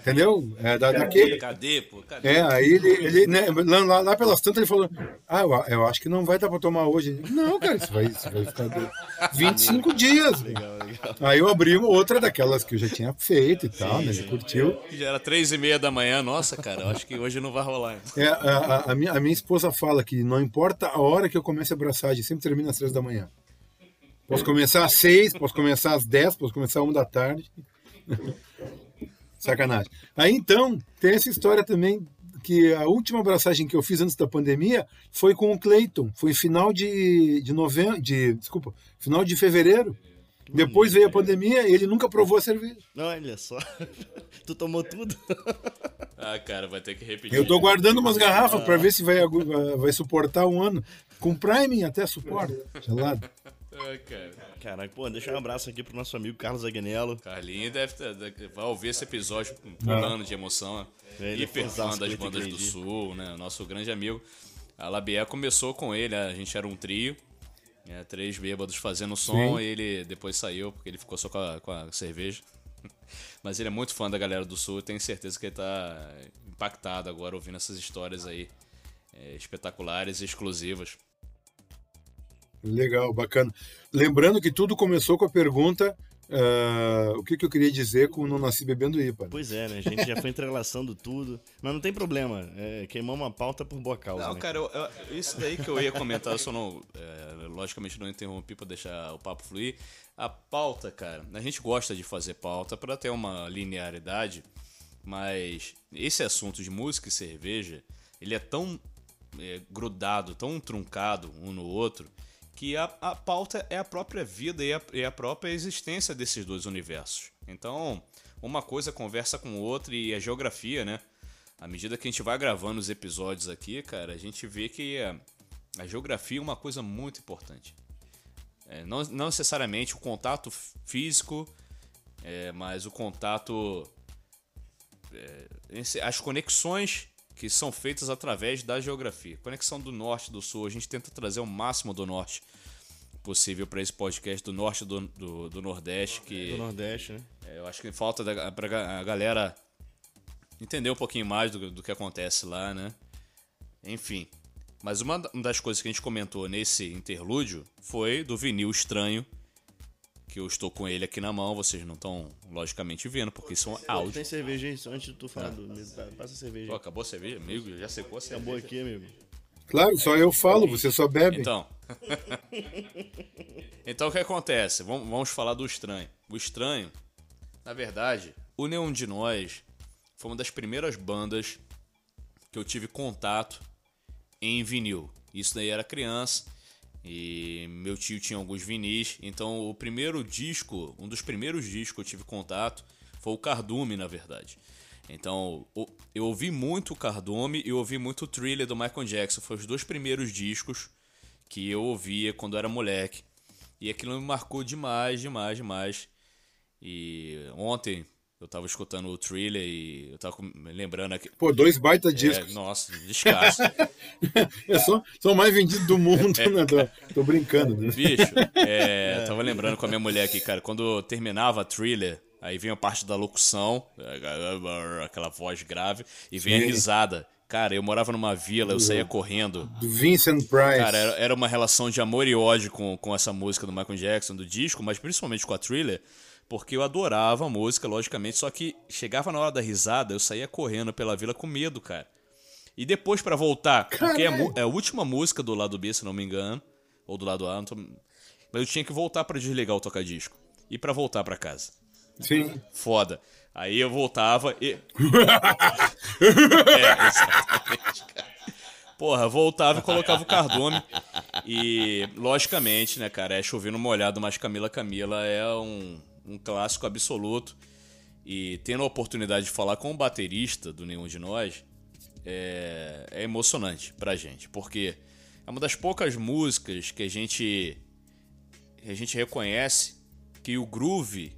Entendeu? É, da, daquele... Cadê, pô? Cadê? É, aí ele, ele né, lá, lá pelas tantas ele falou: Ah, eu, eu acho que não vai dar pra tomar hoje. Não, cara, isso vai, isso vai ficar 25 dias. Legal, legal. Aí eu abri outra daquelas que eu já tinha feito e tal, sim, né? Ele curtiu. Já era três e meia da manhã, nossa, cara, eu acho que hoje não vai rolar. É, a, a, a, minha, a minha esposa fala que não importa a hora que eu comece a abraçagem, sempre termina às três da manhã. Posso começar às seis, posso começar às dez, posso começar às uma da tarde. Sacanagem. Aí então, tem essa história também que a última abraçagem que eu fiz antes da pandemia foi com o Clayton. Foi final de, de novembro, de, desculpa, final de fevereiro. Depois veio a pandemia e ele nunca provou a cerveja. Olha só. tu tomou tudo? ah, cara, vai ter que repetir. Eu tô guardando umas garrafas ah. para ver se vai, vai suportar um ano. Com priming até suporta. Gelado. Ah, cara. Caraca, pô, deixa um abraço aqui pro nosso amigo Carlos Agnello. Carlinho deve ter, vai ouvir esse episódio pulando de emoção. Ele hiper fã das bandas do Sul, né? Nosso grande amigo. A Labier começou com ele, a gente era um trio. É, três bêbados fazendo som Sim. e ele depois saiu porque ele ficou só com a, com a cerveja. Mas ele é muito fã da galera do Sul e tenho certeza que ele tá impactado agora ouvindo essas histórias aí é, espetaculares e exclusivas. Legal, bacana. Lembrando que tudo começou com a pergunta Uh, o que, que, eu queria dizer com Não Nasci Bebendo IPA. Pois é, né? A gente já foi entrelaçando tudo. Mas não tem problema. É, queimamos uma pauta por boa causa. Não, né? cara, eu, eu, isso daí que eu ia comentar, eu só não. É, logicamente não interrompi para deixar o papo fluir. A pauta, cara, a gente gosta de fazer pauta para ter uma linearidade, mas esse assunto de música e cerveja, ele é tão é, grudado, tão truncado um no outro que a, a pauta é a própria vida e a, e a própria existência desses dois universos. Então, uma coisa conversa com outra e a geografia, né? À medida que a gente vai gravando os episódios aqui, cara, a gente vê que a, a geografia é uma coisa muito importante. É, não, não, necessariamente o contato físico, é, mas o contato. É, as conexões que são feitas através da geografia. Conexão do norte do sul, a gente tenta trazer o máximo do norte possível para esse podcast do norte do, do, do nordeste. Que, do nordeste, né? É, eu acho que falta para a galera entender um pouquinho mais do, do que acontece lá, né? Enfim. Mas uma das coisas que a gente comentou nesse interlúdio foi do vinil estranho que eu estou com ele aqui na mão, vocês não estão logicamente vendo, porque são áudios. Tem cerveja aí, antes de tu falar ah. do. Passa a cerveja. Pô, acabou a cerveja, amigo? Já secou a cerveja. Acabou aqui, amigo. Claro, só eu falo, você só bebe. Então. então o que acontece? Vamos, vamos falar do estranho. O estranho, na verdade, o Neon de Nós foi uma das primeiras bandas que eu tive contato em vinil. Isso daí era criança e meu tio tinha alguns vinis, então o primeiro disco, um dos primeiros discos que eu tive contato foi o Cardume, na verdade. Então, eu ouvi muito o Cardume e ouvi muito o Thriller do Michael Jackson. Foram os dois primeiros discos que eu ouvia quando era moleque. E aquilo me marcou demais, demais, demais. E ontem eu tava escutando o Thriller e eu tava lembrando aqui. Pô, dois baita é, discos. Nossa, descasso. é, só, são mais vendidos do mundo, é. né? Tô, tô brincando. Né? Bicho, é, tava lembrando com a minha mulher aqui, cara, quando terminava a Thriller, aí vinha a parte da locução, aquela voz grave, e vem Sim. a risada. Cara, eu morava numa vila, eu saía correndo. Do Vincent Price. Cara, era, era uma relação de amor e ódio com, com essa música do Michael Jackson, do disco, mas principalmente com a Thriller porque eu adorava a música, logicamente, só que chegava na hora da risada, eu saía correndo pela vila com medo, cara. E depois para voltar, porque é a, é a, última música do lado B, se não me engano, ou do lado A, tô... mas eu tinha que voltar para desligar o toca-disco e para voltar para casa. Sim. Foda. Aí eu voltava e. é, exatamente, cara. Porra, voltava e colocava o cardume. E, logicamente, né, cara, é chovendo molhado, mas Camila Camila é um, um clássico absoluto. E tendo a oportunidade de falar com o baterista do Nenhum de Nós, é, é emocionante pra gente, porque é uma das poucas músicas que a gente que a gente reconhece que o groove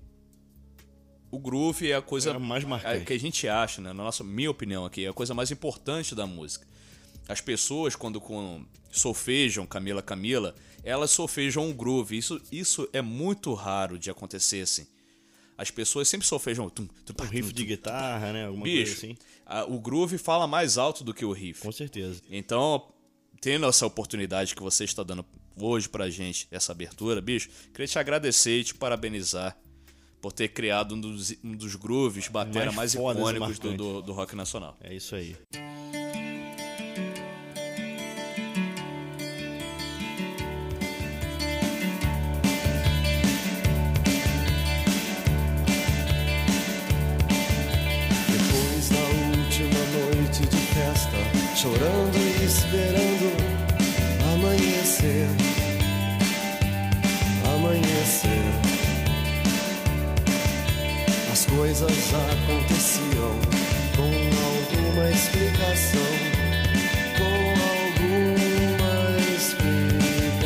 o groove é a coisa É mais marcante. que a gente acha, né? Na nossa minha opinião aqui, é a coisa mais importante da música. As pessoas quando com solfejam Camila Camila, elas solfejam um groove. Isso isso é muito raro de acontecer assim. As pessoas sempre solfejam tum, tum, Um riff de guitarra, né? Alguma Bicho, coisa assim. a- o groove fala mais alto do que o riff. Com certeza. Então, tendo essa oportunidade que você está dando hoje pra gente, essa abertura, bicho, queria te agradecer e te parabenizar por ter criado um dos, um dos grooves batera mais, Mais icônicos do, do, do rock nacional. É isso aí. Chorando e esperando amanhecer. Amanhecer. As coisas aconteciam com alguma explicação. Com alguma explicação.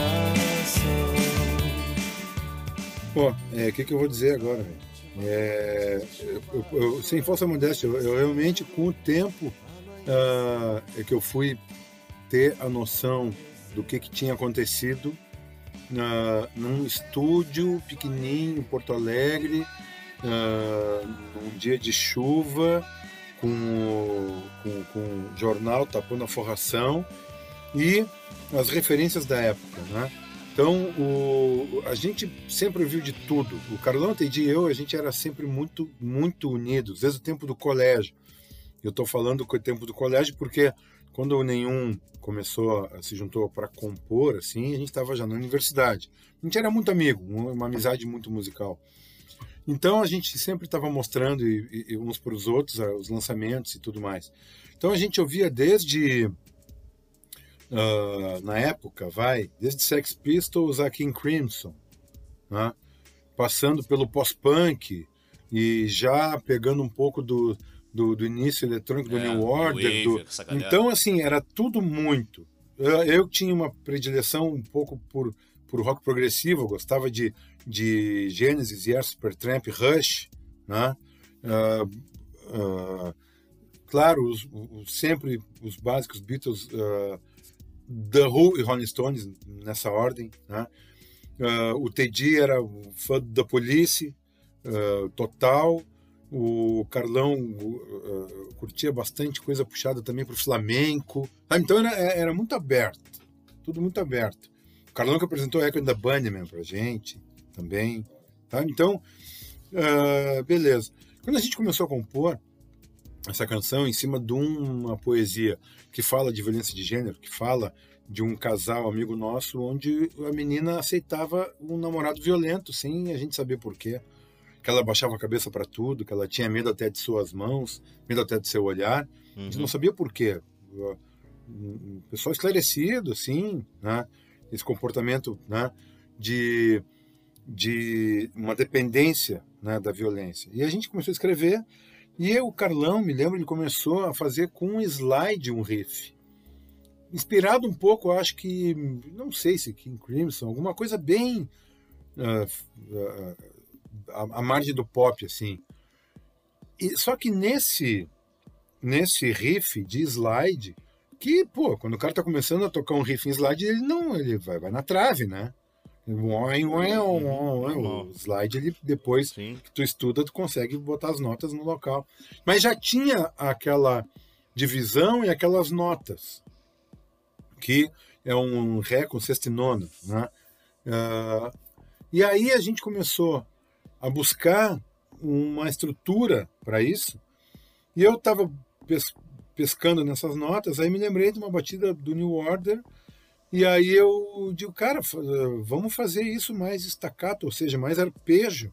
Pô, é, o que, que eu vou dizer agora, velho? É, sem falsa modéstia, eu, eu realmente, com o tempo, ah, é que eu fui ter a noção do que, que tinha acontecido ah, num estúdio pequenininho em Porto Alegre, ah, num dia de chuva, com o, com, com o jornal tapando a forração e as referências da época, né? Então, o, a gente sempre viu de tudo. O Carlão, Tedi e eu, a gente era sempre muito, muito unidos, desde o tempo do colégio. Eu estou falando com o tempo do colégio porque quando Nenhum começou, se juntou para compor, assim, a gente estava já na universidade. A gente era muito amigo, uma amizade muito musical. Então, a gente sempre estava mostrando e, e- uns para os outros ah, os lançamentos e tudo mais. Então, a gente ouvia desde ah, na época, vai, desde Sex Pistols a King Crimson, né? passando pelo pós-punk e já pegando um pouco do, do, do início eletrônico do É, New Order. Do-. Então, assim, era tudo muito. Eu, eu tinha uma predileção um pouco por, por rock progressivo, eu gostava de, de Genesis, Yes, Supertramp, Rush, né? Ah, ah, claro, os, os- sempre os básicos Beatles, ah, The Who e Rolling Stones nessa ordem, né? Ah, o Teddy era um fã da Police, ah, total. O Carlão ah, curtia bastante coisa puxada também para o flamenco. Ah, então era, era muito aberto, tudo muito aberto. O Carlão que apresentou Echo and the Bunnymen pra gente também. Tá? Então, ah, beleza. Quando a gente começou a compor essa canção em cima de uma poesia que fala de violência de gênero, que fala de um casal amigo nosso onde a menina aceitava um namorado violento sem a gente saber por quê. Que ela baixava a cabeça para tudo, que ela tinha medo até de suas mãos, medo até de seu olhar. A gente não sabia por quê. Um pessoal esclarecido, assim, né? Esse comportamento, né? De, de uma dependência né? da violência. E a gente começou a escrever e o Carlão, me lembro, ele começou a fazer com um slide um riff. Inspirado um pouco, eu acho que, não sei se King Crimson, alguma coisa bem ah, ah, à à margem do pop, assim. E, só que nesse, nesse riff de slide, que, pô, quando o cara tá começando a tocar um riff em slide, ele não, ele vai, vai na trave, né? Uai. O slide, ele depois Sim. que tu estuda, tu consegue botar as notas no local. Mas já tinha aquela divisão e aquelas notas, que é um Ré com sexta e nona, né? Ah, e aí a gente começou a buscar uma estrutura para isso, e eu estava pescando nessas notas, aí me lembrei de uma batida do New Order, e aí eu digo, cara, vamos fazer isso mais estacato, ou seja, mais arpejo.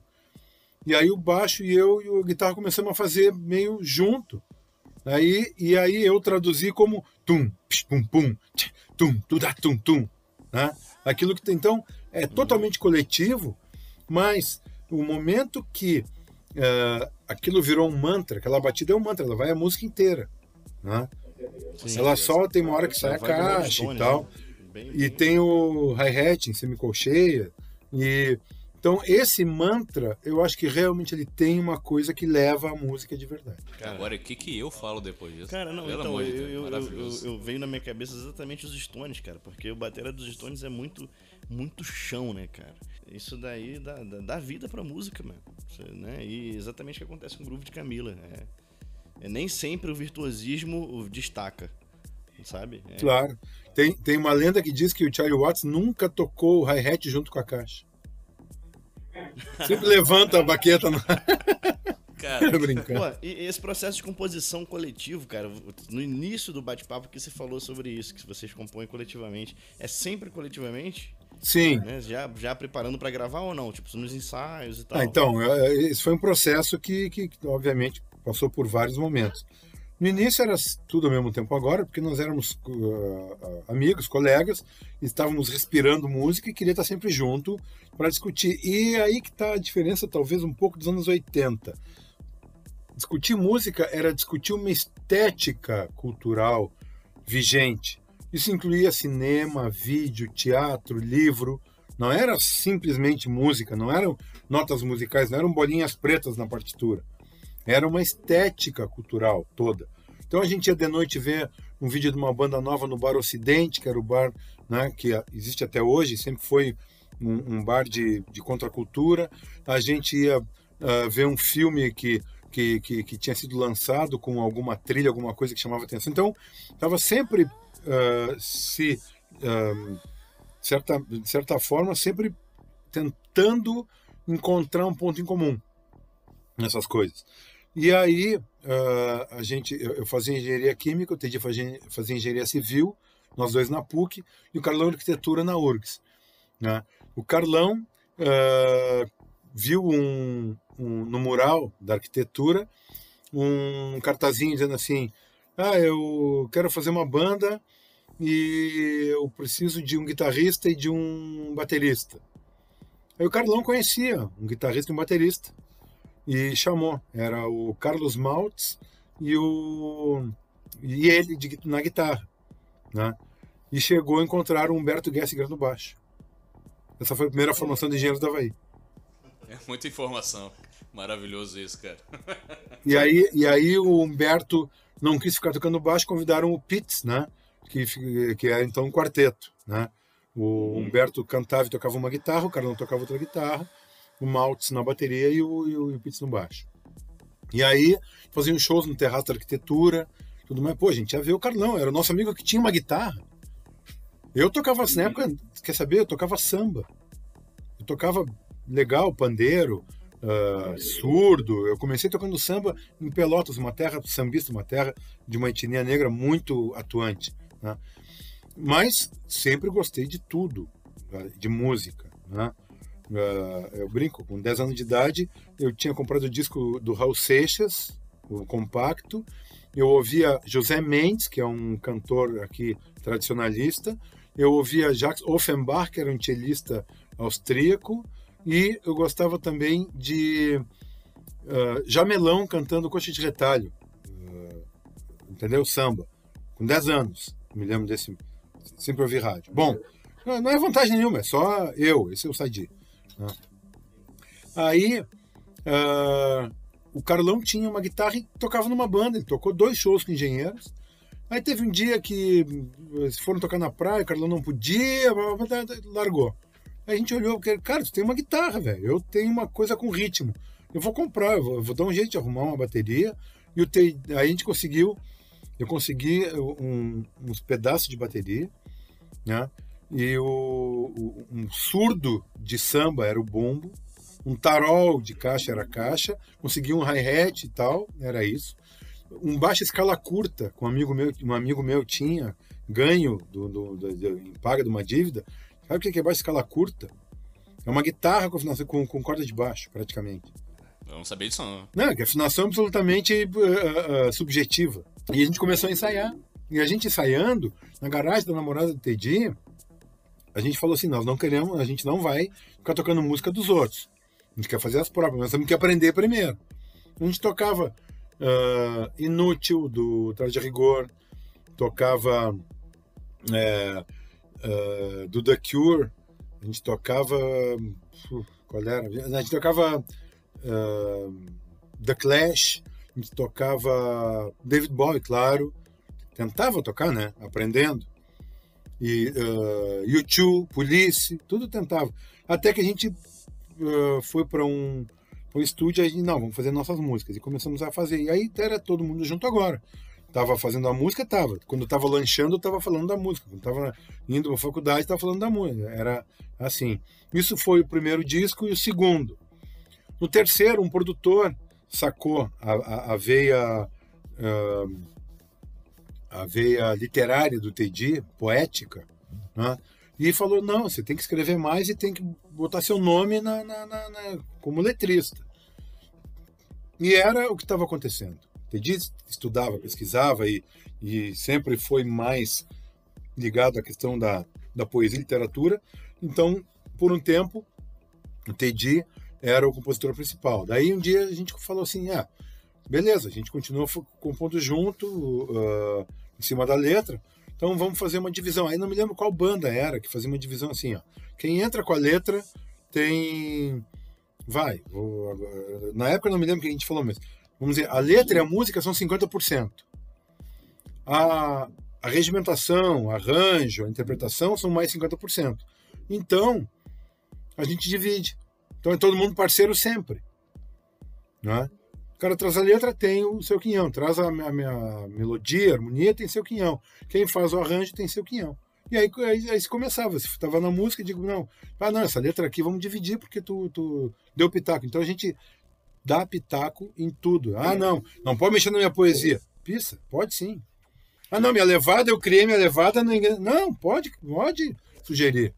E aí o baixo e eu e o guitarra começamos a fazer meio junto. Aí, e aí eu traduzi como tum, psh, pum, pum, tch, tum, tudá, tum, tum. Né? Aquilo que então é totalmente coletivo, mas o momento que eh, aquilo virou um mantra, aquela batida é um mantra, ela vai a música inteira. Né? Ela só tem uma hora que sai a caixa e tal. né? Bem- E tem o hi-hat em semicolcheia. E então esse mantra, eu acho que realmente ele tem uma coisa que leva a música de verdade. Agora, o que, que eu falo depois disso? Cara, não, Pelo então, amor de eu, Deus, eu, eu, eu, eu veio na minha cabeça exatamente os Stones, cara, porque o batera dos Stones é muito, muito chão, né, cara? Isso daí dá, dá, dá vida pra música, mano. Isso, né? E exatamente o que acontece com o groove de Camila. É, é nem sempre o virtuosismo destaca, sabe? É, Claro. Tem, tem uma lenda que diz que o Charlie Watts nunca tocou o hi-hat junto com a caixa. Sempre levanta a baqueta no... Cara. Pô, e esse processo de composição coletivo, cara, no início do bate-papo que você falou sobre isso, que vocês compõem coletivamente, é sempre coletivamente? Sim. Né? Já, já preparando pra gravar ou não? Tipo, nos ensaios e tal. Ah, então, é, esse foi um processo que, que, obviamente, passou por vários momentos. No início era tudo ao mesmo tempo agora, porque nós éramos uh, amigos, colegas, estávamos respirando música e queria estar sempre junto para discutir. E aí que está a diferença, talvez, um pouco dos anos 80. Discutir música era discutir uma estética cultural vigente. Isso incluía cinema, vídeo, teatro, livro. Não era simplesmente música, não eram notas musicais, não eram bolinhas pretas na partitura. Era uma estética cultural toda. Então a gente ia de noite ver um vídeo de uma banda nova no Bar Ocidente, que era o bar né, que existe até hoje, sempre foi um, um bar de, de contracultura. A gente ia uh, ver um filme que que, que, que, tinha sido lançado com alguma trilha, alguma coisa que chamava atenção. Então, estava sempre uh, se, uh, certa, de certa forma, sempre tentando encontrar um ponto em comum nessas coisas. E aí, uh, a gente, eu fazia engenharia química, o Teddy fazia, fazia engenharia civil, nós dois na PUC, e o Carlão arquitetura na URGS. Né? O Carlão viu um, um, no mural da arquitetura um cartazinho dizendo assim: Ah, eu quero fazer uma banda e eu preciso de um guitarrista e de um baterista. Aí o Carlão conhecia um guitarrista e um baterista e chamou. Era o Carlos Maltz e, o, e ele de, na guitarra. Né? E chegou a encontrar o Humberto Gessinger no baixo. Essa foi a primeira formação de engenheiros da Havaí. É muita informação. Maravilhoso isso, cara. E aí, e aí o Humberto não quis ficar tocando baixo, convidaram o Pitts, né? Que, que é então um quarteto, né? O Humberto cantava e tocava uma guitarra, o Carlão tocava outra guitarra, o Maltz na bateria e o, e o Pitts no baixo. E aí faziam shows no Terraço da Arquitetura, tudo mais. Pô, a gente ia ver o Carlão, era o nosso amigo que tinha uma guitarra. Eu tocava, na época, quer saber? Eu tocava samba. Eu tocava legal, pandeiro, uh, surdo. Eu comecei tocando samba em Pelotas, uma terra sambista, uma terra de uma etnia negra muito atuante. Né? Mas sempre gostei de tudo, de música. Né? Uh, eu brinco, com 10 anos de idade, eu tinha comprado o disco do Raul Seixas, o compacto. Eu ouvia José Mendes, que é um cantor aqui tradicionalista. Eu ouvia Jacques Offenbach, que era um cellista austríaco. E eu gostava também de uh, Jamelão cantando Coxa de Retalho. Uh, entendeu? Samba. Com 10 anos. Me lembro desse. Sempre ouvi rádio. Bom, não é vantagem nenhuma, é só eu, esse é o Sadi. Né? Aí, uh, o Carlão tinha uma guitarra e tocava numa banda. Ele tocou dois shows com engenheiros. Aí teve um dia que foram tocar na praia, o Carlão não podia, largou. Aí a gente olhou, cara, tu tem uma guitarra, velho. Eu tenho uma coisa com ritmo. Eu vou comprar, eu vou, eu vou dar um jeito de arrumar uma bateria. E te... aí a gente conseguiu, eu consegui um, uns pedaços de bateria, né? E o, um surdo de samba era o bombo, um tarol de caixa era a caixa, consegui um hi-hat e tal, era isso. Um baixo escala curta, que um amigo meu, um amigo meu tinha ganho do, do, do, do em paga de uma dívida, Sabe o que é baixo escala curta? É uma guitarra com, afinação, com, com corda de baixo, praticamente. Eu não sabia disso, não. Não, que é afinação absolutamente uh, uh, subjetiva. E a gente começou a ensaiar. E a gente ensaiando, na garagem da namorada do Tedinho, a gente falou assim: nós não queremos, a gente não vai ficar tocando música dos outros. A gente quer fazer as próprias, nós temos que aprender primeiro. A gente tocava uh, Inútil, do Traje Rigor, tocava é, ah, do The Cure, a gente tocava. Qual era? A gente tocava ah, The Clash, a gente tocava David Bowie, claro. Tentava tocar, né? Aprendendo. E uh, U2, Police, tudo tentava. Até que a gente ah, foi para um, um estúdio e não, vamos fazer nossas músicas. E começamos a fazer. E aí era todo mundo junto agora. Tava fazendo a música, tava. Quando tava lanchando, tava falando da música. Quando tava indo pra faculdade, tava falando da música. Era assim. Isso foi o primeiro disco e o segundo. No terceiro, um produtor sacou a, a, a veia ah, a veia literária do Teddy, poética, né? e falou, não, você tem que escrever mais e tem que botar seu nome na, na- na- na- como letrista. E era o que estava acontecendo. Teddy estudava, pesquisava e, e sempre foi mais ligado à questão da, da poesia e literatura. Então, por um tempo, o Teddy era o compositor principal. Daí um dia a gente falou assim, ah, beleza, a gente continua compondo junto, ah, em cima da letra, então vamos fazer uma divisão. Aí não me lembro qual banda era que fazia uma divisão assim, ó. Quem entra com a letra tem... Vai, vou na época eu não me lembro o que a gente falou, mas vamos dizer, a letra e a música são 50%. A, a regimentação, arranjo, a interpretação são mais 50%. Então, a gente divide. Então é todo mundo parceiro sempre. Né? O cara traz a letra, tem o seu quinhão. Traz a minha, minha melodia, a harmonia, tem seu quinhão. Quem faz o arranjo tem seu quinhão. E aí, aí, aí se começava. Se estava na música, digo, não, ah, não, essa letra aqui vamos dividir porque tu, tu deu pitaco. Então a gente dá pitaco em tudo. Ah, não, não pode mexer na minha poesia. Pissa, pode sim. Ah, não, minha levada, eu criei minha levada. Ninguém... Não, pode, pode sugerir.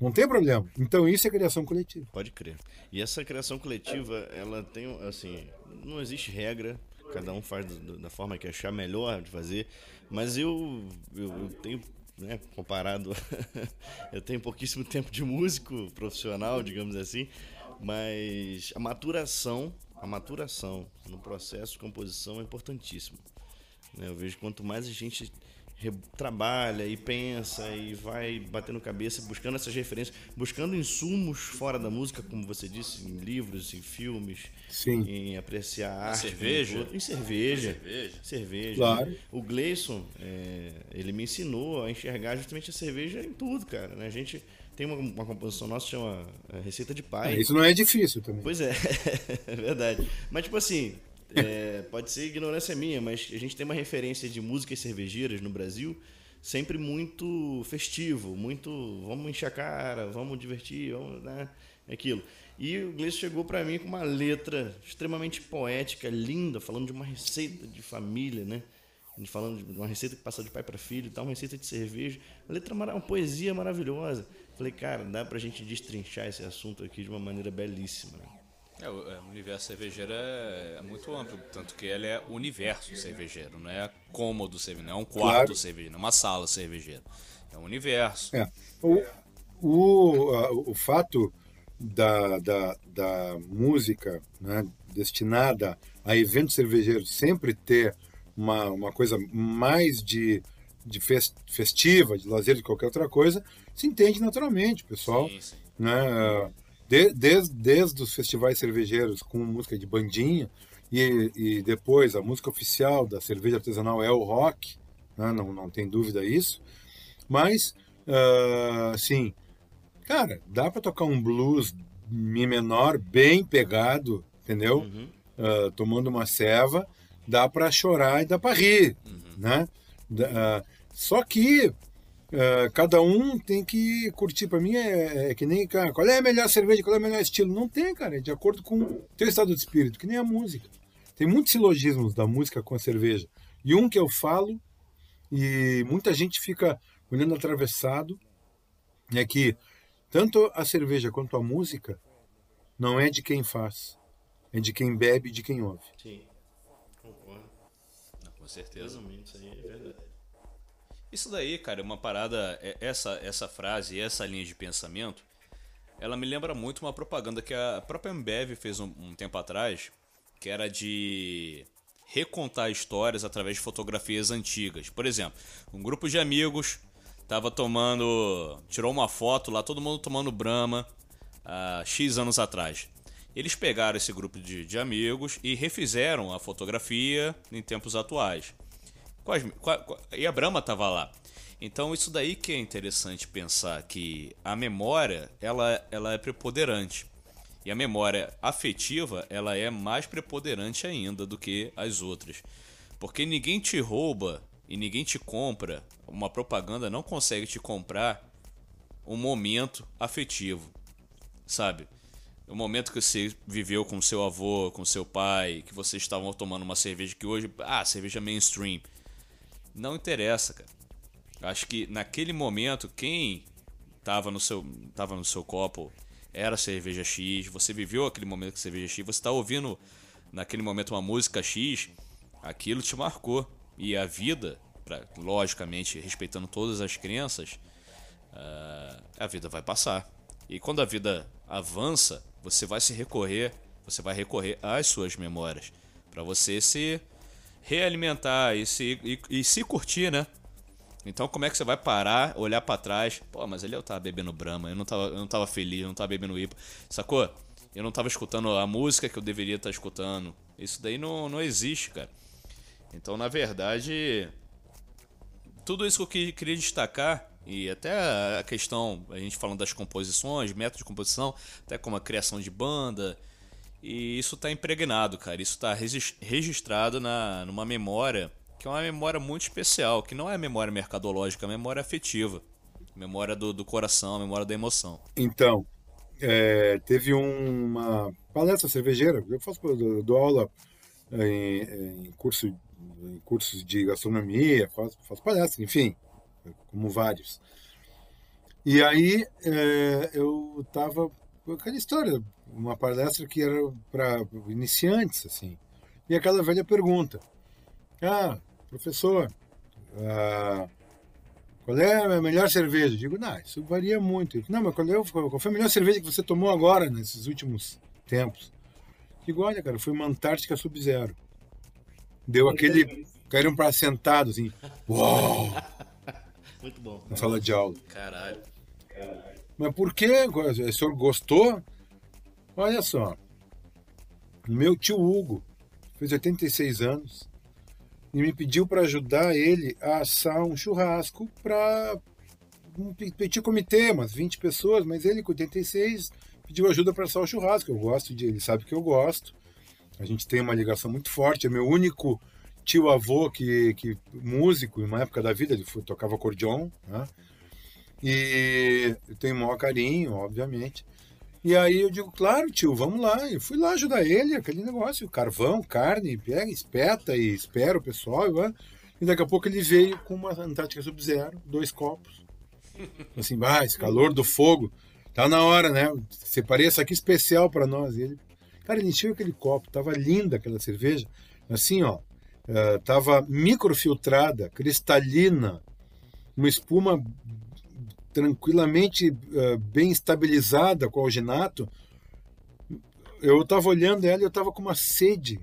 Não tem problema. Então isso é criação coletiva. Pode crer. E essa criação coletiva, ela tem, assim, não existe regra, cada um faz da forma que achar melhor de fazer, mas eu, eu, eu tenho, né, comparado, eu tenho pouquíssimo tempo de músico profissional, digamos assim, mas a maturação, a maturação no processo de composição é importantíssimo. né? Eu vejo que quanto mais a gente trabalha e pensa e vai batendo cabeça, buscando essas referências, buscando insumos fora da música, como você disse, em livros, em filmes, Sim. em apreciar a arte, cerveja? um todo. em cerveja, Cerveja. cerveja. Claro. né? O Gleison, é, ele me ensinou a enxergar justamente a cerveja em tudo, cara. né? A gente tem uma, uma composição nossa que chama é, Receita de Pai. É, isso não é difícil também. Pois é, é verdade. Mas, tipo assim, é, pode ser ignorância minha, mas a gente tem uma referência de músicas cervejeiras no Brasil sempre muito festivo, muito vamos encher a cara, vamos divertir, vamos, né, aquilo. E o Gleice chegou pra mim com uma letra extremamente poética, linda, falando de uma receita de família, né? Falando de uma receita que passa de pai para filho, tal, uma receita de cerveja, uma letra, uma poesia maravilhosa. Falei, cara, dá pra gente destrinchar esse assunto aqui de uma maneira belíssima. Né? É, o é, universo cervejeiro é, é muito amplo, tanto que ele é universo cervejeiro, não é cômodo cervejeiro, não é um quarto Claro. cervejeiro, não é uma sala cervejeira. É um universo. É. O, o, o fato da, da, da música né, destinada a eventos cervejeiros sempre ter uma, uma coisa mais de, de fes- festiva, de lazer, de qualquer outra coisa, se entende naturalmente, pessoal. Sim, sim. né? De- desde, desde os festivais cervejeiros com música de bandinha e, e depois a música oficial da cerveja artesanal é o rock, né? não, não tem dúvida isso. Mas, ah, assim, cara, dá para tocar um blues mi menor bem pegado, entendeu? Ah, tomando uma ceva, dá para chorar e dá para rir, né? Da- ah, só que ah, cada um tem que curtir. Para mim é, é que nem, cara, qual é a melhor cerveja, qual é o melhor estilo? Não tem, cara, é de acordo com o teu estado de espírito, que nem a música. Tem muitos silogismos da música com a cerveja. E um que eu falo, e muita gente fica olhando atravessado, é que tanto a cerveja quanto a música não é de quem faz, é de quem bebe e de quem ouve. Sim, concordo. Com certeza. Isso aí é verdade. Isso daí, cara, é uma parada. é- Essa, essa frase, essa linha de pensamento, ela me lembra muito uma propaganda que a própria Ambev fez um, um tempo atrás, que era de recontar histórias através de fotografias antigas. Por exemplo, um grupo de amigos tava tomando. tirou uma foto lá, todo mundo tomando Brahma há X anos atrás. Eles pegaram esse grupo de, de amigos e refizeram a fotografia em tempos atuais. Quais- qua- qua- e a Brahma tava lá. Então isso daí que é interessante pensar que a memória ela, ela é preponderante. E a memória afetiva, ela é mais preponderante ainda do que as outras. Porque ninguém te rouba e ninguém te compra, uma propaganda não consegue te comprar um momento afetivo, sabe? O momento que você viveu com seu avô, com seu pai, que vocês estavam tomando uma cerveja que hoje, ah, cerveja mainstream. Não interessa, cara. Acho que naquele momento quem tava no seu, tava no seu copo era cerveja X, você viveu aquele momento com cerveja X, você tá ouvindo naquele momento uma música X, aquilo te marcou. E a vida, pra- logicamente respeitando todas as crenças, ah, a vida vai passar. E quando a vida avança, você vai se recorrer, você vai recorrer às suas memórias para você se realimentar e se, e, e se curtir, né? Então como é que você vai parar, olhar pra trás? Pô, mas ali eu tava bebendo Brahma, eu não tava, eu não tava feliz, eu não tava bebendo IPA. Sacou? Eu não tava escutando a música que eu deveria estar escutando. Isso daí não, não existe, cara. Então, na verdade, tudo isso que eu que- queria destacar, e até a questão, a gente falando das composições, método de composição, até como a criação de banda, e isso tá impregnado, cara. Isso tá regis- registrado na, numa memória, que é uma memória muito especial, que não é memória mercadológica, é memória afetiva. Memória do, do coração, memória da emoção. Então, é, teve uma palestra cervejeira, eu faço eu dou aula em, em curso, em cursos de gastronomia, faço, faço palestra, enfim, como vários. E aí é, eu estava aquela história, uma palestra que era para iniciantes, assim. E aquela velha pergunta: Ah, professor, ah, qual é a melhor cerveja? Eu digo, não, isso varia muito. Ele, Não, mas qual, é, qual foi a melhor cerveja que você tomou agora, nesses últimos tempos? Eu digo, olha, cara, foi uma Antártica Sub-Zero. Deu aquele. Caíram para sentado, assim, uau, Muito bom. na sala de aula. Caralho. Mas por quê? O senhor gostou? Olha só. Meu tio Hugo fez 86 anos e me pediu para ajudar ele a assar um churrasco para um pe- petit comitê, umas 20 pessoas, mas ele com 86 pediu ajuda para assar o churrasco. Eu gosto de, ele sabe que eu gosto. A gente tem uma ligação muito forte. É meu único tio avô que, que músico, em uma época da vida, ele foi, tocava acordeon, né? E eu tenho o maior carinho, obviamente. E aí eu digo, claro, tio, vamos lá. Eu fui lá ajudar ele, aquele negócio, carvão, carne, pega, espeta e espera o pessoal. vai. E daqui a pouco ele veio com uma Antártica Sub-Zero, dois copos. Assim, ah, esse calor do fogo. Tá na hora, né? Separei essa aqui especial para nós. E ele, cara, ele encheu aquele copo, tava linda aquela cerveja. Assim, ó, eh, tava microfiltrada, cristalina, uma espuma tranquilamente eh, bem estabilizada com alginato. Eu estava olhando ela e eu estava com uma sede.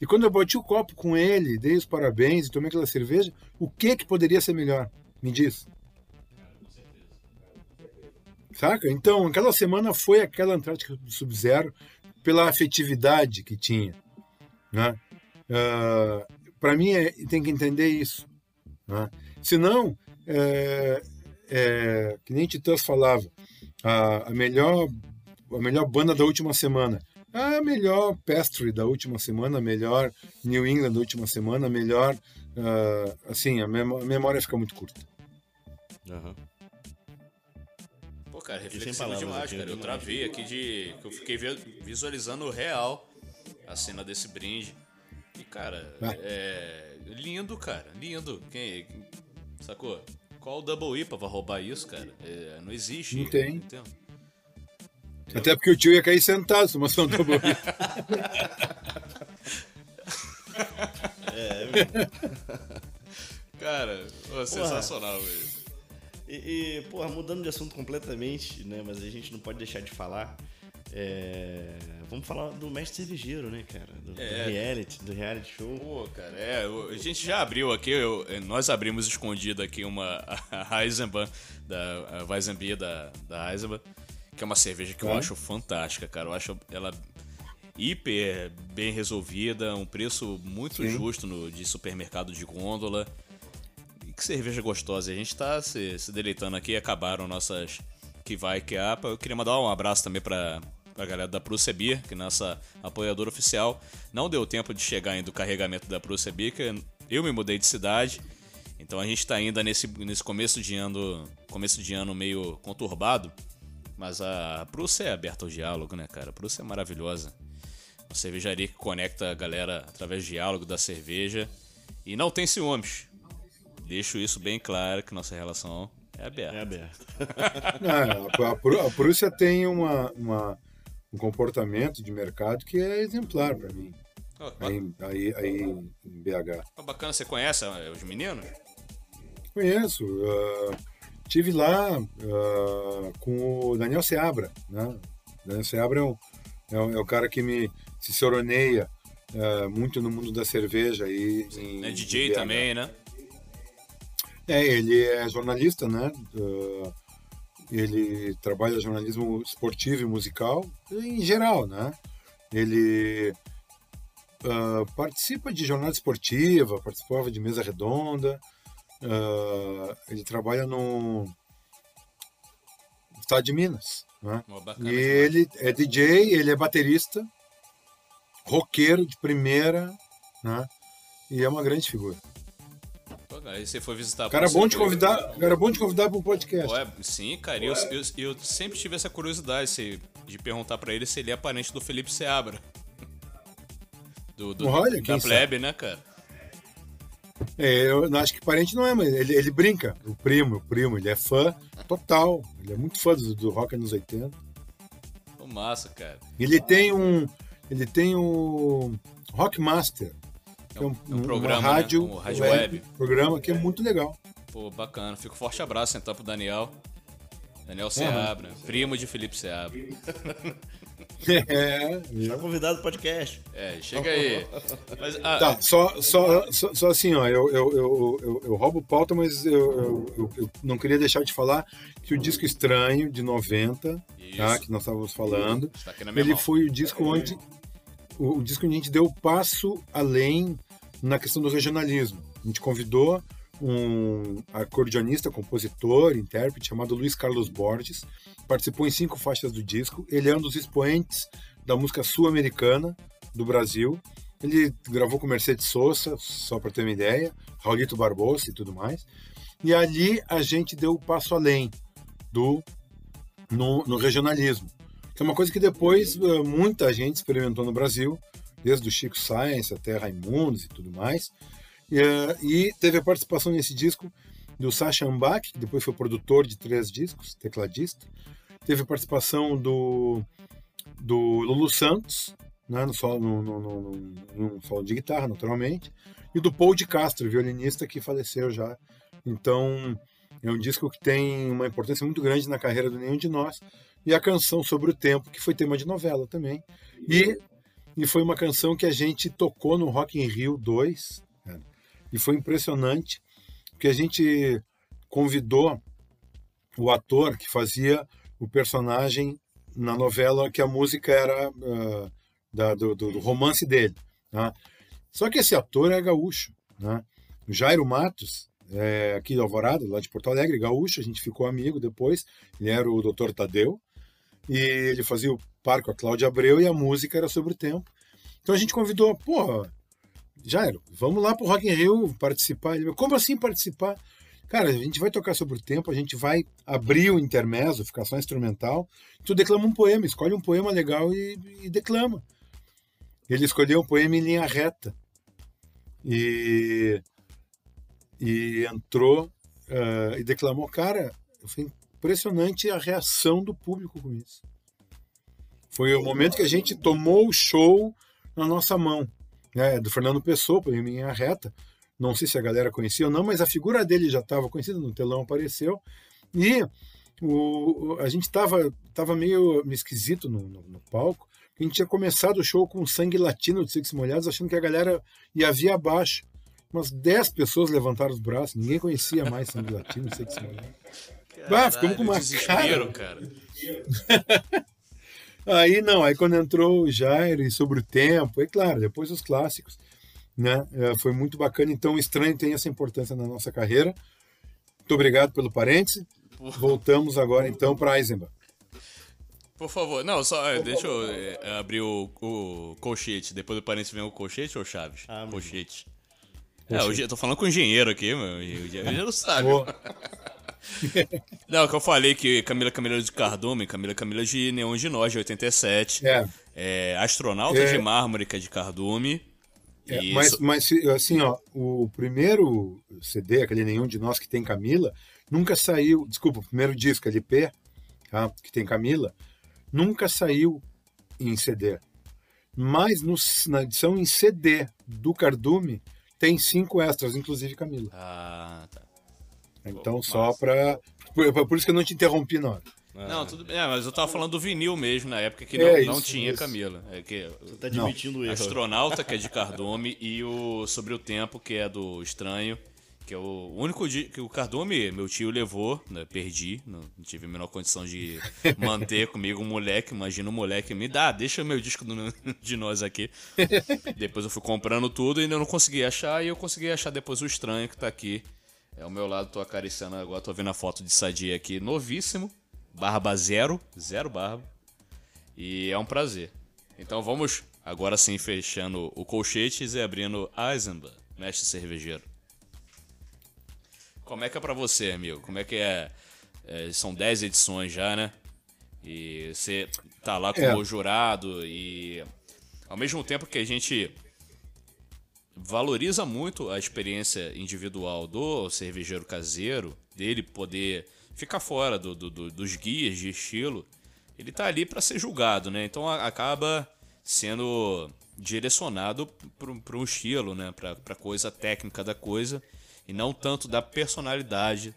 E quando eu bati o copo com ele, dei os parabéns e tomei aquela cerveja, o que que poderia ser melhor? Me diz. Saca? Então, aquela semana foi aquela Antártica do Sub-Zero pela afetividade que tinha. Né? Para mim, é, tem que entender isso. Né? Senão, é, é, que nem Titãs falava, a, a, melhor, a melhor banda da última semana. A melhor Pastry da última semana, a melhor New England da última semana, a melhor. Uh, assim, a, memó- a memória fica muito curta. Aham. Pô, cara, reflexivo demais, aqui, cara. Eu demais. travei aqui de. que Eu fiquei vi- visualizando real a cena desse brinde. E, cara, Ah. é. Lindo, cara. Lindo. Quem. Sacou? Qual o Double IPA vai roubar isso, cara? É, não existe. Não tem. Até porque o tio ia cair sentado, se uma ação do Cara, ô, sensacional, velho. E, e, porra, mudando de assunto completamente, né? Mas a gente não pode deixar de falar. É, Vamos falar do mestre cervejeiro, né, cara? Do, do É. reality, do reality show. Pô, cara, é, a gente já abriu aqui, eu- é, nós abrimos escondido aqui uma a Eisenbahn, da a Weizenbier da, da Eisenbahn, que é uma cerveja que eu Tá. acho fantástica, cara. Eu acho ela hiper bem resolvida, um preço muito Sim. justo no, de supermercado de gôndola. E que cerveja gostosa. A gente tá se, se deleitando aqui, acabaram nossas que vai que apa. Eu queria mandar um abraço também pra, pra galera da Beer, que é nossa apoiadora oficial. Não deu tempo de chegar ainda o carregamento da Beer, que eu me mudei de cidade. Então a gente tá ainda nesse, nesse começo de ano, começo de ano meio conturbado. Mas a Prússia é aberta ao diálogo, né, cara? A Prússia é maravilhosa. Uma cervejaria que conecta a galera através do diálogo da cerveja. E não tem ciúmes. Deixo isso bem claro que nossa relação é aberta. É aberto. Ah, a, a Prú- a Prússia tem uma, uma- um comportamento de mercado que é exemplar para mim, Ó, aí, aí, aí em BH. ó, Bacana, você conhece os meninos? Conheço. ah, tive lá ah, com o Daniel Seabra. Né? Daniel Seabra é, um- é, o- é o cara que me cicoroneia ah, muito no mundo da cerveja. aí em, É em DJ BH. também, né? É, ele é jornalista, né? Ah, ele trabalha jornalismo esportivo e musical, em geral, né? Ele ah, participa de jornada esportiva, participava de mesa redonda. ah, ele trabalha no estado de Minas, né? E ele é DJ, ele é baterista, roqueiro de primeira, né? E é uma grande figura. Aí você foi visitar Cara Prússia bom Beer. convidar, cara bom de convidar para um podcast. Pô, é- sim, cara, eu, eu, eu sempre tive essa curiosidade se- de perguntar pra ele se ele é parente do Felipe Seabra. Do, do- Olha, da plebe, né, cara? É, eu acho que parente não é, mas ele, ele brinca. O primo, o primo, ele é fã total. Ele é muito fã do, do rock anos 80. Pô, massa, cara. Ele tem um. Ele tem um Rockmaster. Que É um- é um uma programa, né? rádio, Um rádio web. Programa que é muito legal. Pô, bacana. Fica um forte abraço então pro Daniel. Daniel Seabra, primo de Felipe Seabra. É, Já convidado do podcast. É, chega aí. Mas, ah, Tá, só, só, só, só assim, ó, eu, eu, eu, eu, eu roubo pauta, mas eu, eu, eu- eu não queria deixar de falar que o disco Estranho, de 90, tá, que nós estávamos falando, minha ele mão. foi o disco onde o, o disco onde a gente deu o passo além na questão do regionalismo. A gente convidou um acordeonista, compositor, intérprete chamado Luiz Carlos Borges, participou em cinco faixas do disco. Ele é um dos expoentes da música sul-americana do Brasil. Ele gravou com Mercedes Sosa, só para ter uma ideia, Raulito Barbosa e tudo mais. E ali a gente deu o passo além do no, no regionalismo, que é uma coisa que depois eh, muita gente experimentou no Brasil, desde o Chico Science até Raimundos e tudo mais. E, eh, e teve a participação nesse disco do Sacha Ambach, que depois foi produtor de três discos, tecladista. Teve a participação do, do Lulu Santos, né, no solo, no, no, no, no- solo de guitarra, naturalmente, e do Paul de Castro, violinista que faleceu já. Então, é um disco que tem uma importância muito grande na carreira do Nenhum de Nós. E a canção Sobre o Tempo, que foi tema de novela também. E, e foi uma canção que a gente tocou no Rock in Rio 2. cara. E foi impressionante, porque a gente convidou o ator que fazia o personagem na novela, que a música era ah, da- do, do- romance dele. tá? Só que esse ator é gaúcho. Né? O Jairo Matos, é, aqui de Alvorada, lá de Porto Alegre, gaúcho, a gente ficou amigo depois. Ele era o Dr. Tadeu e ele fazia o par com a Cláudia Abreu e a música era sobre o tempo. Então a gente convidou, pô, Jairo, vamos lá pro Rock in Rio participar. Ele, como assim participar? Cara, a gente vai tocar sobre o tempo, a gente vai abrir o intermezzo, ficar só instrumental. Tu declama um poema, escolhe um poema legal e, e declama. Ele escolheu um poema em linha reta. E, e entrou ah, e declamou. Cara, foi impressionante a reação do público com isso. Foi o momento que a gente tomou o show na nossa mão. Né? Do Fernando Pessoa, poema em linha reta. Não sei se a galera conhecia ou não, mas a figura dele já estava conhecida, no telão apareceu. E o, a gente estava tava meio, esquisito no, no, no palco. A gente tinha começado o show com sangue latino de Six Molhados, achando que a galera ia vir abaixo. Umas 10 pessoas levantaram os braços, ninguém conhecia mais sangue latino de Six Molhados. Bah, ficamos com uma cara. cara. Aí não, aí quando entrou o Jair e sobre o tempo, é claro, depois os clássicos, né? É, Foi muito bacana. Então, estranho tem essa importância na nossa carreira. Muito obrigado pelo parêntese. Voltamos agora então para Eisenbach. Por favor, não, só é, deixa eu é, abrir o, o colchete. Depois do parênteses vem o colchete ou Chaves? Ah, meu. colchete. É, hoje eu tô falando com o engenheiro aqui, meu. e O engenheiro não sabe. Não, que eu falei que Camila Camila de Cardume, Camila Camila de Neon de Nós, de 87. É. É, astronauta É. de Mármore, que é de Cardume. É, E mas, mas assim, ó, o primeiro CD, aquele nenhum de nós que tem Camila, nunca saiu. Desculpa, o primeiro disco LP, tá, que tem Camila, nunca saiu em CD. Mas no- na edição em CD do Cardume tem cinco extras, inclusive Camila. Ah, tá. Então, Pô, só para. Por, por isso que eu não te interrompi na hora. Não, tudo bem. É, mas eu tava falando do vinil mesmo, na época que É, não, isso, não tinha isso. Camila. É que Você tá admitindo o erro. Astronauta, que é de Cardume, e o Sobre o Tempo, que é do Estranho, que é o único di- que o Cardume, meu tio levou, né, perdi, não não tive a menor condição de manter comigo um moleque, imagina um moleque, me dá, deixa meu disco do- de nós aqui. Depois eu fui comprando tudo e ainda não consegui achar, e eu consegui achar depois o Estranho, que tá aqui. É ao meu lado, tô acariciando agora, tô vendo a foto de Sadia aqui, novíssimo, barba zero, zero barba. E é um prazer. Então vamos agora sim fechando o colchetes e abrindo Eisenbach, mestre cervejeiro. Como é que é pra você, amigo? Como é que é? É, são 10 edições já, né? E você tá lá como É. jurado e ao mesmo tempo que a gente valoriza muito a experiência individual do cervejeiro caseiro, dele poder ficar fora do- do- do- dos guias de estilo, ele tá ali para ser julgado, né? Então a- acaba sendo direcionado para um estilo, né? Para coisa técnica da coisa e não tanto da personalidade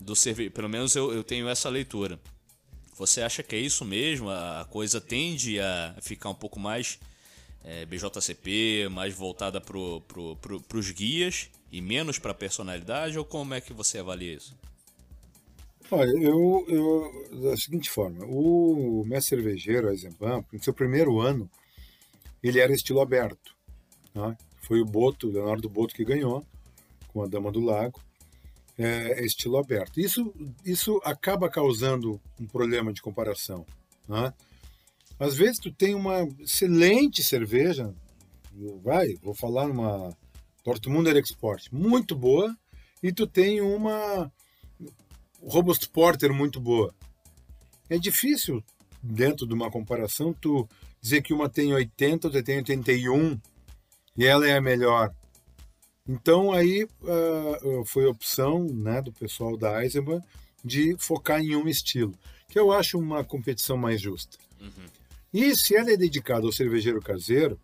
do cervejeiro. Pelo menos eu, eu tenho essa leitura. Você acha que é isso mesmo? A coisa tende a ficar um pouco mais é, BJCP, mais voltada pro, pro, pro, pros guias e menos para personalidade? Ou como é que você avalia isso? Olha, eu, eu da seguinte forma, o mestre cervejeiro Eisenbahn, no seu primeiro ano, ele era estilo aberto. Né? Foi o Boto, Leonardo Boto, que ganhou com a Dama do Lago. É, é estilo aberto. Isso, isso acaba causando um problema de comparação. Né? Às vezes tu tem uma excelente cerveja, vai, vou falar numa Dortmunder Export, muito boa, e tu tem uma Robust Porter muito boa. É difícil, dentro de uma comparação, tu dizer que uma tem 80, outra tem 81 e ela é a melhor. Então aí ah, foi opção né, do pessoal da Eisenbahn de focar em um estilo, que eu acho uma competição mais justa. E se ela é dedicada ao cervejeiro caseiro,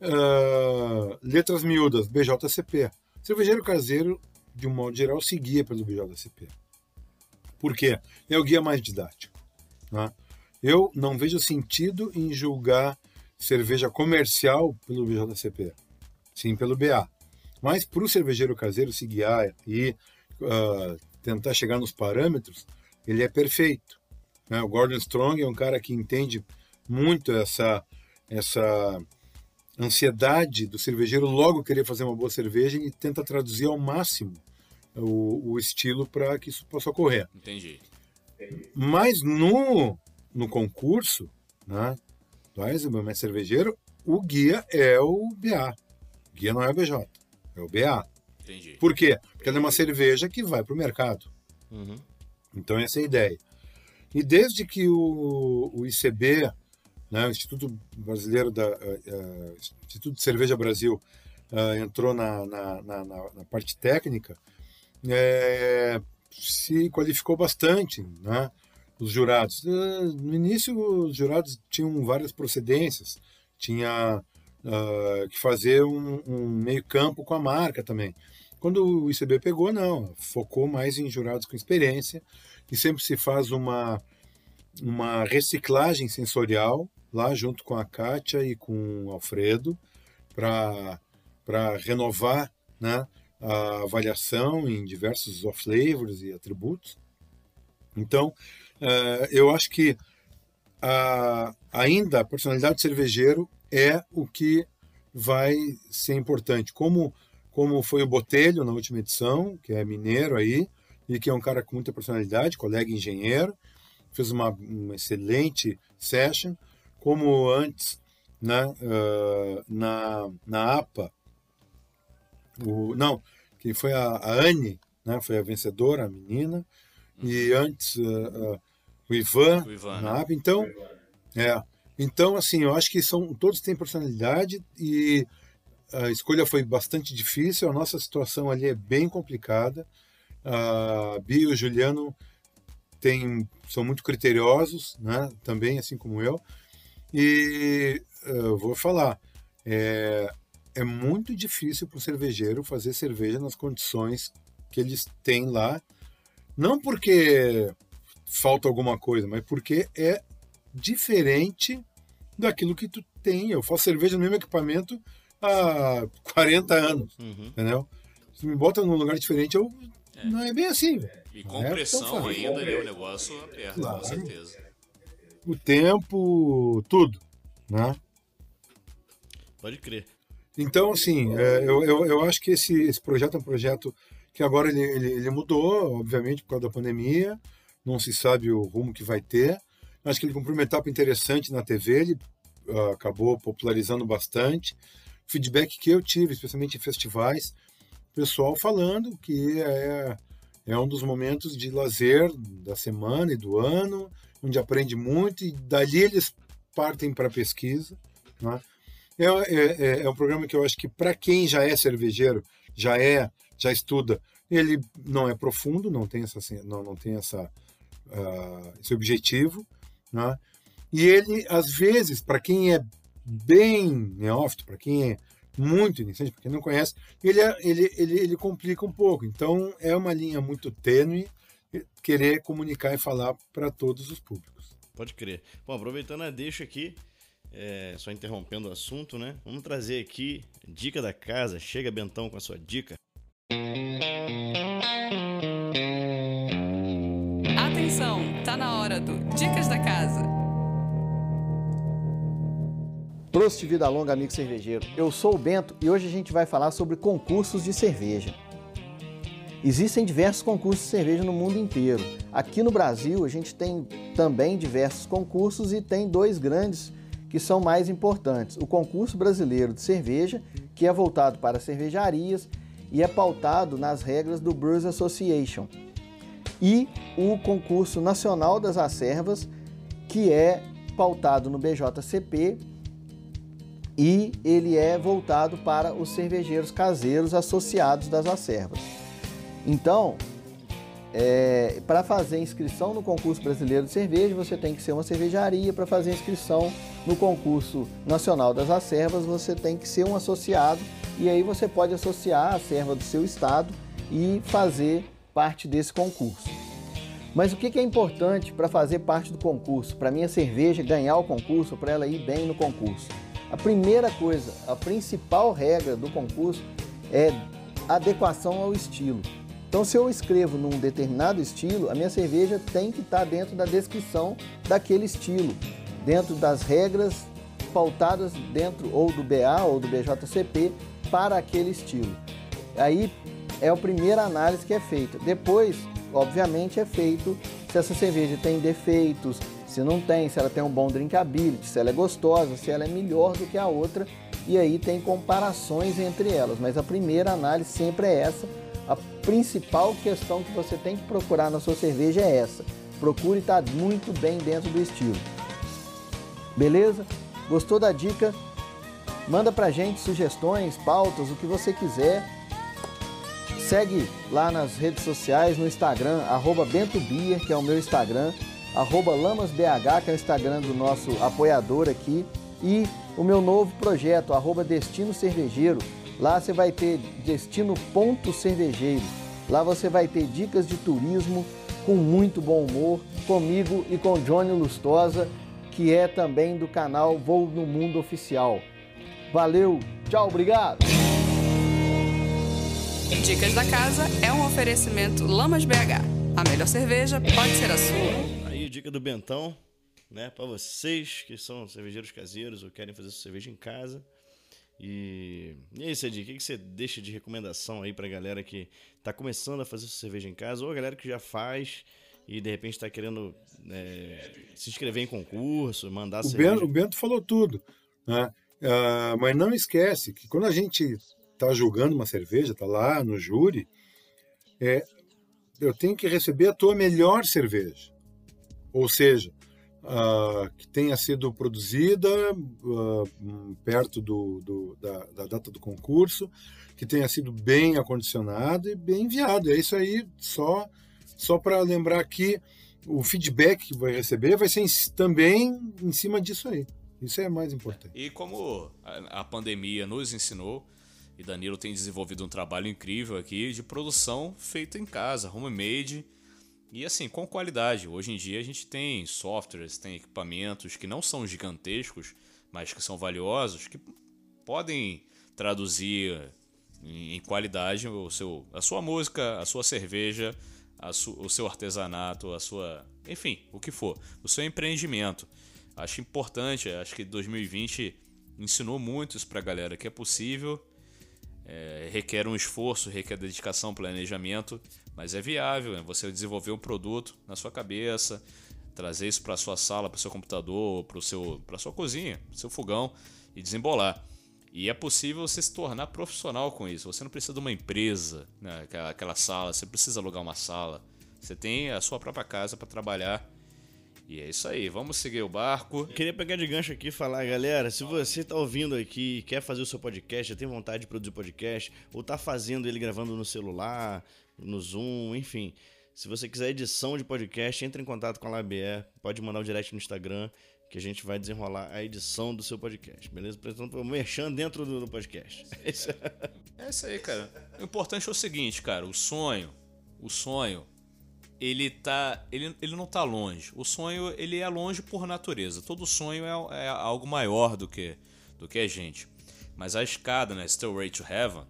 ah, letras miúdas, BJCP. Cervejeiro caseiro, de um modo geral, seguia pelo BJCP. Por quê? É o guia mais didático. né? Eu não vejo sentido em julgar cerveja comercial pelo BJCP, sim pelo BA. Mas para o cervejeiro caseiro se guiar e ah, tentar chegar nos parâmetros, ele é perfeito. né? O Gordon Strong é um cara que entende muito essa, essa ansiedade do cervejeiro logo querer fazer uma boa cerveja e tenta traduzir ao máximo o, o estilo para que isso possa ocorrer. Entendi. Mas no, no concurso, né, do Eisenbahn Mestre Cervejeiro, o guia é o BA. O guia não é o BJ, é o BA. Entendi. Por quê? Porque ela é uma cerveja que vai para o mercado. Uhum. Então, essa é a ideia. E desde que o, o ICB, né, o Instituto Brasileiro da eh, Instituto de Cerveja Brasil, ah, entrou na, na, na, na- parte técnica, eh, se qualificou bastante, né? Os jurados. Eh, No início, os jurados tinham várias procedências, tinha que fazer um, um meio campo com a marca também. Quando o ICB pegou, não, focou mais em jurados com experiência e sempre se faz uma, uma reciclagem sensorial lá junto com a Kátia e com o Alfredo para renovar né, a avaliação em diversos off-flavors e atributos. Então, uh, eu acho que a, ainda a personalidade do cervejeiro é o que vai ser importante. Como, como foi o Botelho na última edição, que é mineiro aí, e que é um cara com muita personalidade, colega engenheiro, fez uma, uma excelente session. Como antes, né, uh, na, na APA, o, não, que foi a, a Anne, né, foi a vencedora, a menina, e antes uh, uh, o Ivan, O Ivan, na né? APA. Então, é, então, assim, eu acho que são todos têm personalidade e a escolha foi bastante difícil. A nossa situação ali é bem complicada. A Bia e o Juliano têm, são muito criteriosos, né? Também, assim como eu. E eu vou falar, é, é muito difícil para o cervejeiro fazer cerveja nas condições que eles têm lá. Não porque falta alguma coisa, mas porque é diferente daquilo que tu tem. Eu faço cerveja no mesmo equipamento há 40 anos, Uhum. entendeu? Se me bota num lugar diferente, eu não é bem assim. E é tão pressão fácil. ainda, né? O negócio aperta, Claro. com certeza. O tempo, tudo, né? Pode crer. Então, assim, é, eu, eu, eu acho que esse, esse projeto é um projeto que agora ele, ele, ele mudou, obviamente, por causa da pandemia, não se sabe o rumo que vai ter. Acho que ele cumpriu uma etapa interessante na TV, ele ah, acabou popularizando bastante. Feedback que eu tive, especialmente em festivais, pessoal falando que é, é um dos momentos de lazer da semana e do ano, onde aprende muito e dali eles partem para a pesquisa. Né? É, é, é- é um programa que eu acho que para quem já é cervejeiro, já é, já estuda, ele não é profundo, não tem essa, não, não tem essa, ah, esse objetivo, né? E ele, às vezes, para quem é bem neófito, para quem é muito iniciante, para quem não conhece, ele, é- ele, ele, ele complica um pouco. Então, é uma linha muito tênue querer comunicar e falar para todos os públicos. Pode crer. Bom, aproveitando a deixa aqui, é, só interrompendo o assunto, né? Vamos trazer aqui dica da casa. Chega, Bentão, com a sua dica. Atenção, tá na hora do Dicas da Casa. Prost Vida Longa, amigo cervejeiro. Eu sou o Bento e hoje a gente vai falar sobre concursos de cerveja. Existem diversos concursos de cerveja no mundo inteiro. Aqui no Brasil, a gente tem também diversos concursos e tem dois grandes que são mais importantes. O concurso brasileiro de cerveja, que é voltado para cervejarias e é pautado nas regras do Brewers Association. E o concurso nacional das acervas, que é pautado no BJCP e ele é voltado para os cervejeiros caseiros associados das acervas. Então, é, para fazer inscrição no concurso brasileiro de cerveja, você tem que ser uma cervejaria. Para fazer inscrição no concurso nacional das acervas, você tem que ser um associado. E aí você pode associar a acerva do seu estado e fazer parte desse concurso. Mas o que é importante para fazer parte do concurso? Para minha cerveja ganhar o concurso, para ela ir bem no concurso? A primeira coisa, a principal regra do concurso é adequação ao estilo. Então, se eu escrevo num determinado estilo, a minha cerveja tem que estar dentro da descrição daquele estilo, dentro das regras pautadas dentro ou do BA ou do BJCP para aquele estilo. Aí é a primeira análise que é feita. Depois, obviamente, é feito se essa cerveja tem defeitos, se não tem, se ela tem um bom drinkability, se ela é gostosa, se ela é melhor do que a outra. E aí tem comparações entre elas. Mas a primeira análise sempre é essa. A principal questão que você tem que procurar na sua cerveja é essa. Procure estar muito bem dentro do estilo. Beleza? Gostou da dica? Manda pra gente sugestões, pautas, o que você quiser. Segue lá nas redes sociais, no Instagram, arroba BentoBier, que é o meu Instagram, arroba LamasBH, que é o Instagram do nosso apoiador aqui, e o meu novo projeto, arroba Destino Cervejeiro, Lá você vai ter Destino Ponto Cervejeiro. Lá você vai ter dicas de turismo com muito bom humor, comigo e com Johnny Lustosa, que é também do canal Voo no Mundo Oficial. Valeu, tchau, obrigado! Dicas da Casa é um oferecimento Lamas BH. A melhor cerveja pode ser a sua. Aí, dica do Bentão, né? Pra vocês que são cervejeiros caseiros ou querem fazer sua cerveja em casa. E, e aí, Cedi, o que, que você deixa de recomendação aí pra galera que tá começando a fazer sua cerveja em casa ou a galera que já faz e de repente tá querendo é, se inscrever em concurso, mandar O cerveja? Bento, o Bento falou tudo. Né? Ah, mas não esquece que quando a gente está julgando uma cerveja, está lá no júri, é, eu tenho que receber a tua melhor cerveja. Ou seja, ah, que tenha sido produzida hum, perto do, do- da, da data do concurso, que tenha sido bem acondicionada e bem enviada. É isso aí, só, só para lembrar que o feedback que vai receber vai ser em- também em cima disso aí. Isso é mais importante. E como a, pandemia nos ensinou, e Danilo tem desenvolvido um trabalho incrível aqui de produção feita em casa, homemade, e assim, com qualidade. Hoje em dia a gente tem softwares, tem equipamentos que não são gigantescos, mas que são valiosos, que podem traduzir em, qualidade o seu, a sua música, a sua cerveja, a su- o seu artesanato, a sua. Enfim, o que for. O seu empreendimento. Acho importante, acho que 2020 ensinou muito isso pra galera, que é possível, é, requer um esforço, requer dedicação, planejamento, mas é viável, é você desenvolver um produto na sua cabeça, trazer isso para sua sala, para seu computador, para seu, para sua cozinha, seu fogão e desembolar. E é possível você se tornar profissional com isso. Você não precisa de uma empresa, né, aquela, aquela sala, você precisa alugar uma sala. Você tem a sua própria casa para trabalhar. E é isso aí, vamos seguir o barco. Eu queria pegar de gancho aqui e falar, galera, se você tá ouvindo aqui quer fazer o seu podcast, já tem vontade de produzir podcast, ou tá fazendo ele gravando no celular, no Zoom, enfim. Se você quiser edição de podcast, entre em contato com a Labier, pode mandar o direct no Instagram, que a gente vai desenrolar a edição do seu podcast, beleza? Portanto, merchan dentro do, podcast. É isso aí, cara. O importante é o seguinte, cara, o sonho, o sonho, ele tá, ele, ele não tá longe. O sonho, ele é longe por natureza. Todo sonho é, é algo maior do que do que a gente. Mas a escada, né, Stairway to Heaven,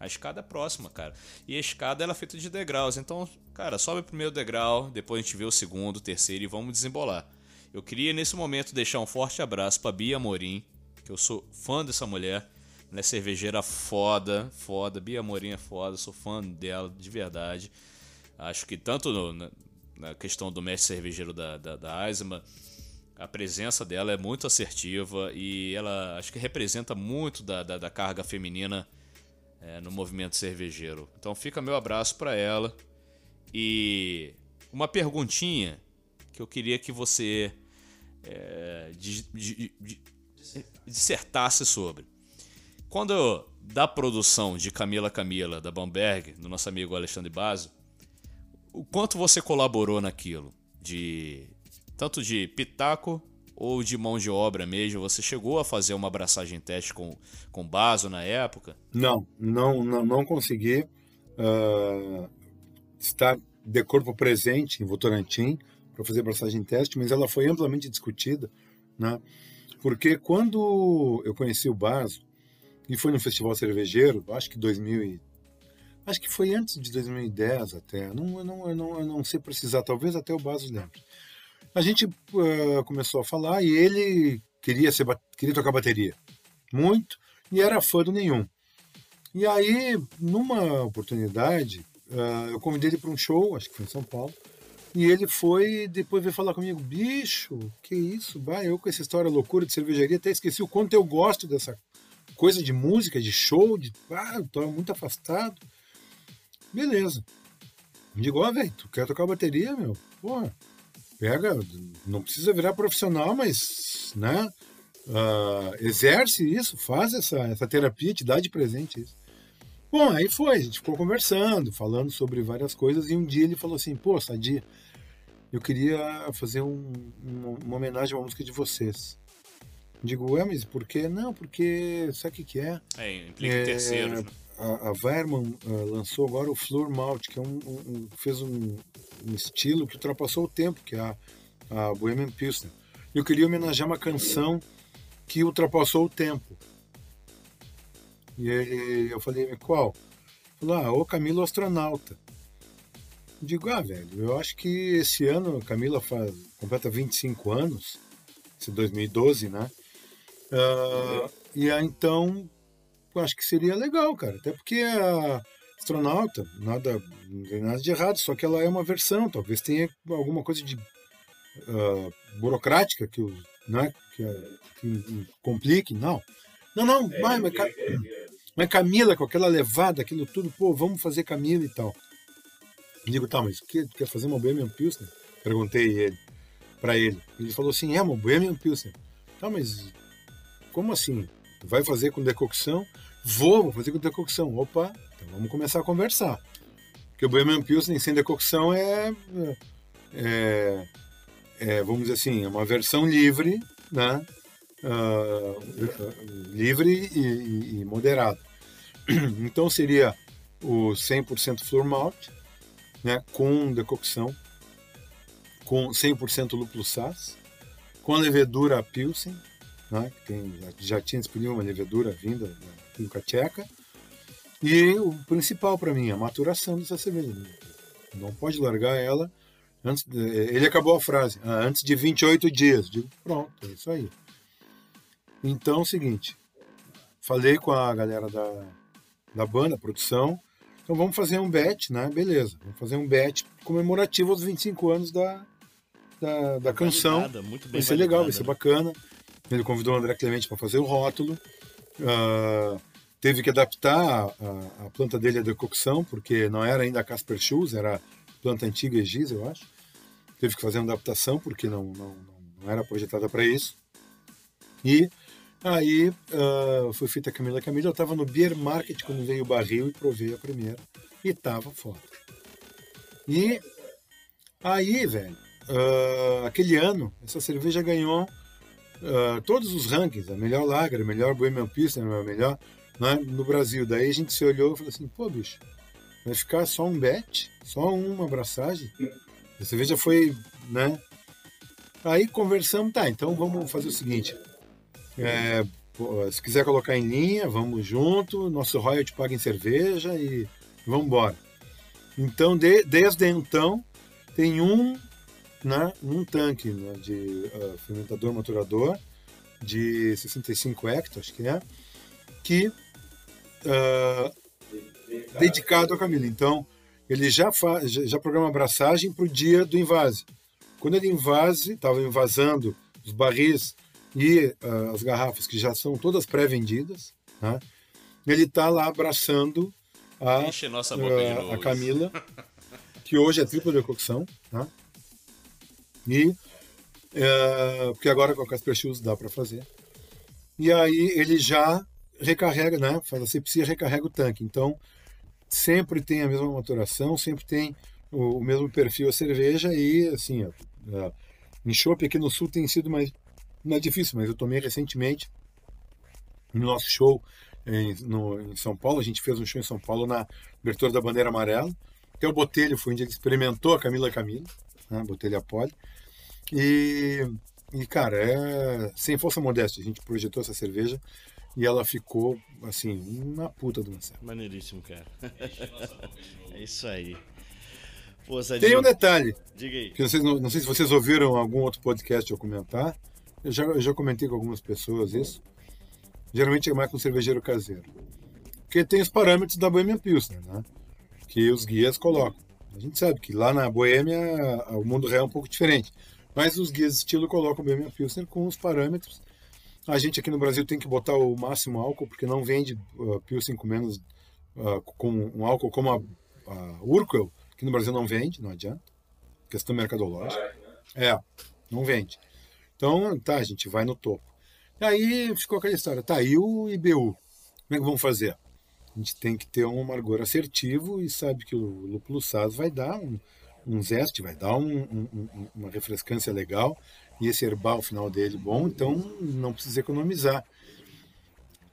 a escada é próxima, cara. E a escada ela é feita de degraus. Então, cara, sobe o primeiro degrau, depois a gente vê o segundo, o terceiro e vamos desembolar. Eu queria nesse momento deixar um forte abraço pra Bia Morim, que eu sou fã dessa mulher. Ela é cervejeira foda, foda. Bia Morim é foda, sou fã dela de verdade. Acho que tanto no- na, questão do mestre cervejeiro da, da, da a presença dela é muito assertiva e ela acho que representa muito da, da, da carga feminina é, no movimento cervejeiro. Então fica meu abraço para ela. E uma perguntinha que eu queria que você é, di- di- di- dissertasse sobre. Quando da produção de Camila Camila, da Bamberg, do nosso amigo Alexandre Basso, o quanto você colaborou naquilo? De tanto de pitaco ou de mão de obra mesmo? Você chegou a fazer uma abraçagem teste com, com Baso na época? Não, não, não, não consegui ah, estar de corpo presente em Votorantim para fazer abraçagem teste, mas ela foi amplamente discutida, né? Porque quando eu conheci o Baso e foi no festival cervejeiro, acho que 2000 e- acho que foi antes de 2010 até, não, eu não, eu não, eu não sei precisar, talvez até o Baso lembre. A gente ah, começou a falar e ele queria ser queria tocar bateria, muito, e era fã do nenhum. E aí, numa oportunidade, ah, eu convidei ele para um show, acho que foi em São Paulo, e ele foi depois veio falar comigo, bicho, que isso, vai, eu com essa história loucura de cervejaria, até esqueci o quanto eu gosto dessa coisa de música, de show, de ah, eu tô muito afastado. Beleza. Digo, ó, velho, tu quer tocar bateria, meu? Porra, pega, não precisa virar profissional, mas, né? ah, exerce isso, faz essa, essa terapia, te dá de presente isso. Bom, aí foi, a gente ficou conversando, falando sobre várias coisas, e um dia ele falou assim, pô, Sadia, eu queria fazer um- um- uma homenagem a uma música de vocês. Digo, ué, mas por quê? Não, porque sabe o que, que é? É, implica É, terceiros. né? A, a Wehrmann ah, lançou agora o Flor Malt, que é um, um- um- fez um, um estilo que ultrapassou o tempo, que é a, a Bohemian Pilsner. Eu queria homenagear uma canção que ultrapassou o tempo. E ele, eu falei, qual? Falou, ah, o Camilo Astronauta. Digo, ah, velho, eu acho que esse ano a Camila faz, completa 25 anos, esse 2012, né? Ah, e então, eu acho que seria legal, cara. Até porque a astronauta, nada, nada de errado, só que ela é uma versão, talvez tenha alguma coisa de ah, burocrática que, né, que, a- que complique, não. Não, não, vai, mas, Ca- mas Camila, com aquela levada, aquilo tudo, pô, vamos fazer Camila e tal. Digo, tá, mas que, quer fazer uma Bohemian Pilsner? Perguntei ele, para ele. Ele falou assim, é uma Bohemian Pilsner. Tá, mas como assim? Vai fazer com decocção? Vou, vou fazer com decocção. Opa, então vamos começar a conversar. Porque o Bohemian Pilsner sem decocção é, é, é, vamos dizer assim, é uma versão livre, né? Ah, livre e, e- e moderada. Então seria o 100% floor malt, né, com decocção, com 100% lúpulo SAS, com levedura Pilsen, né, que tem, já, já tinha disponível uma levedura vinda da República Tcheca, e o principal para mim, a maturação dessa cerveja. Não pode largar ela antes. de- Ele acabou a frase, "Ah, antes de 28 dias. Digo, pronto, é isso aí. Então, é o seguinte, falei com a galera da, da banda, produção, então vamos fazer um bet, né? Beleza, vamos fazer um bet comemorativo aos 25 anos da, da, da canção. Validada, muito bem Vai ser legal, vai validada, ser né? bacana. Ele convidou o André Clemente para fazer o rótulo. Ah, teve que adaptar a, a- planta dele à decocção, porque não era ainda a Casper Schulz, era planta antiga Egis, eu acho. Teve que fazer uma adaptação, porque não, não, não- era projetada para isso. E aí ah, foi feita a Camila Camila. Eu estava no Beer Market quando veio o barril e provei a primeira. E tava foda. E aí, velho, ah, aquele ano, essa cerveja ganhou ah, todos os rankings, a melhor lager, a melhor Bohemian Pilsner, a melhor né, no Brasil. Daí a gente se olhou e falou assim, pô, bicho, vai ficar só um bet? Só uma abraçagem? A cerveja foi, né? Aí conversamos, tá, então vamos fazer o seguinte, é, se quiser colocar em linha, vamos junto, nosso royalty paga em cerveja e vamos embora. Então, de- desde então, tem um né, um tanque né, de ah, fermentador maturador de 65 hecto, acho que é, que ah, dedicado ao Camila. Então, ele já, fa, já, programa a abraçagem para o dia do invase. Quando ele invase, estava invasando os barris e ah, as garrafas que já são todas pré-vendidas, né, ele está lá abraçando a, de a- Camila, que hoje é tripla decocção, né? E é, porque agora com a Casper Shoes dá para fazer. E aí ele já recarrega, né? Faz a sepsia, recarrega o tanque. Então sempre tem a mesma maturação, sempre tem o, o mesmo perfil a cerveja e assim, ó, é, em chopp aqui no sul tem sido mais é difícil, mas eu tomei recentemente no nosso show em, no, em São Paulo. A gente fez um show em São Paulo na abertura da Bandeira Amarela. Até o Botelho foi onde ele experimentou a Camila Camila, né? Botelho Apoli. E, e, cara, é, sem força modéstia, a gente projetou essa cerveja e ela ficou, assim, uma puta de uma cerveja. Maneiríssimo, cara. é isso aí. Pô, Tem um detalhe, diga aí. que não sei, não, não sei se vocês ouviram algum outro podcast eu comentar, eu já, eu já comentei com algumas pessoas isso, geralmente é mais com cervejeiro caseiro. Porque tem os parâmetros da Bohemian Pilsner, né? Que os guias colocam. A gente sabe que lá na Boêmia o mundo real é um pouco diferente. Mas os guias estilo colocam o Bohemian Pilsner com os parâmetros. A gente aqui no Brasil tem que botar o máximo álcool, porque não vende uh, Pilsen com menos uh, com um álcool como a, a Urquell, que no Brasil não vende, não adianta. Questão mercadológica. É, não vende. Então, tá, a gente vai no topo. E aí ficou aquela história, tá, e o IBU? Como é que vamos fazer? A gente tem que ter um amargor assertivo e sabe que o lúpulo SAS vai dar um, um zeste, vai dar um, um, um, uma refrescância legal e esse herbal final dele bom, então não precisa economizar.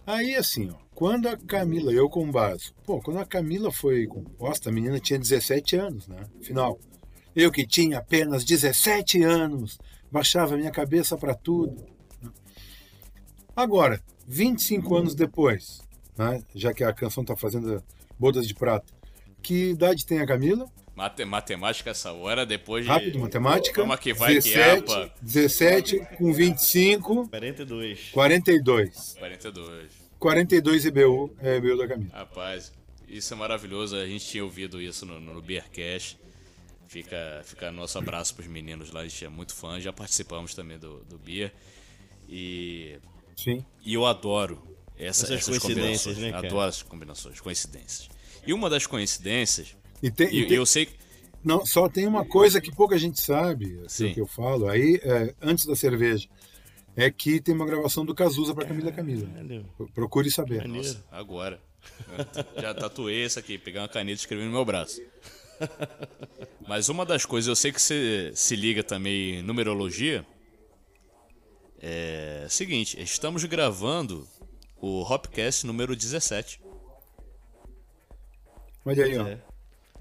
Aí assim, ó, quando a Camila, eu com base, pô, quando a Camila foi composta, a menina tinha 17 anos, né? Final. Eu que tinha apenas 17 anos, baixava minha cabeça para tudo. né? Agora, 25 anos depois, né, já que a canção está fazendo bodas de prata, que idade tem a Camila? Mate- matemática essa hora, depois de. Rápido, matemática. Vamos que vai, que 17, apa. 17 com 25, 42. 42. 42. 42 IBU é IBU da Camila. Rapaz, isso é maravilhoso. A gente tinha ouvido isso no, no Beercast. Fica, fica nosso abraço pros meninos lá, a gente é muito fã. Já participamos também do, do Beer. E, Sim. e eu adoro essa, Essas essas, coincidências, combinações. né, cara? Adoro essas combinações, coincidências. E uma das coincidências, E tem, e e tem- eu sei. não, só tem uma coisa que pouca gente sabe, assim, Sim. que eu falo, aí, é, antes da cerveja, é que tem uma gravação do Cazuza para Camila Camila. Procure saber. Nossa, agora. Já tatuei isso aqui, pegar uma caneta e escrever no meu braço. Mas uma das coisas, eu sei que você se liga também em numerologia. É seguinte, estamos gravando o Hopcast número 17. Olha aí, ó. É.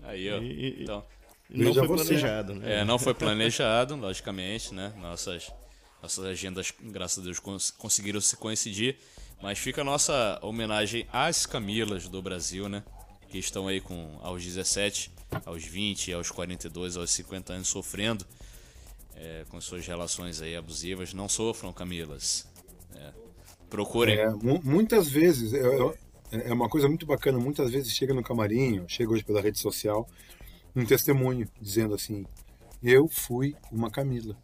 Aí, ó. E- e- Então, Não foi você. planejado, né? é, não foi planejado, logicamente, né? Nossas, nossas agendas, graças a Deus, cons- conseguiram se coincidir. Mas fica a nossa homenagem às Camilas do Brasil, né? Que estão aí com aos 17, aos 20, aos 42, aos 50 anos sofrendo é, com suas relações aí abusivas. Não sofram, Camilas. É, procurem. É, mu- muitas vezes, é, é- é uma coisa muito bacana, muitas vezes chega no camarim, chega hoje pela rede social, um testemunho dizendo assim, eu fui uma Camila.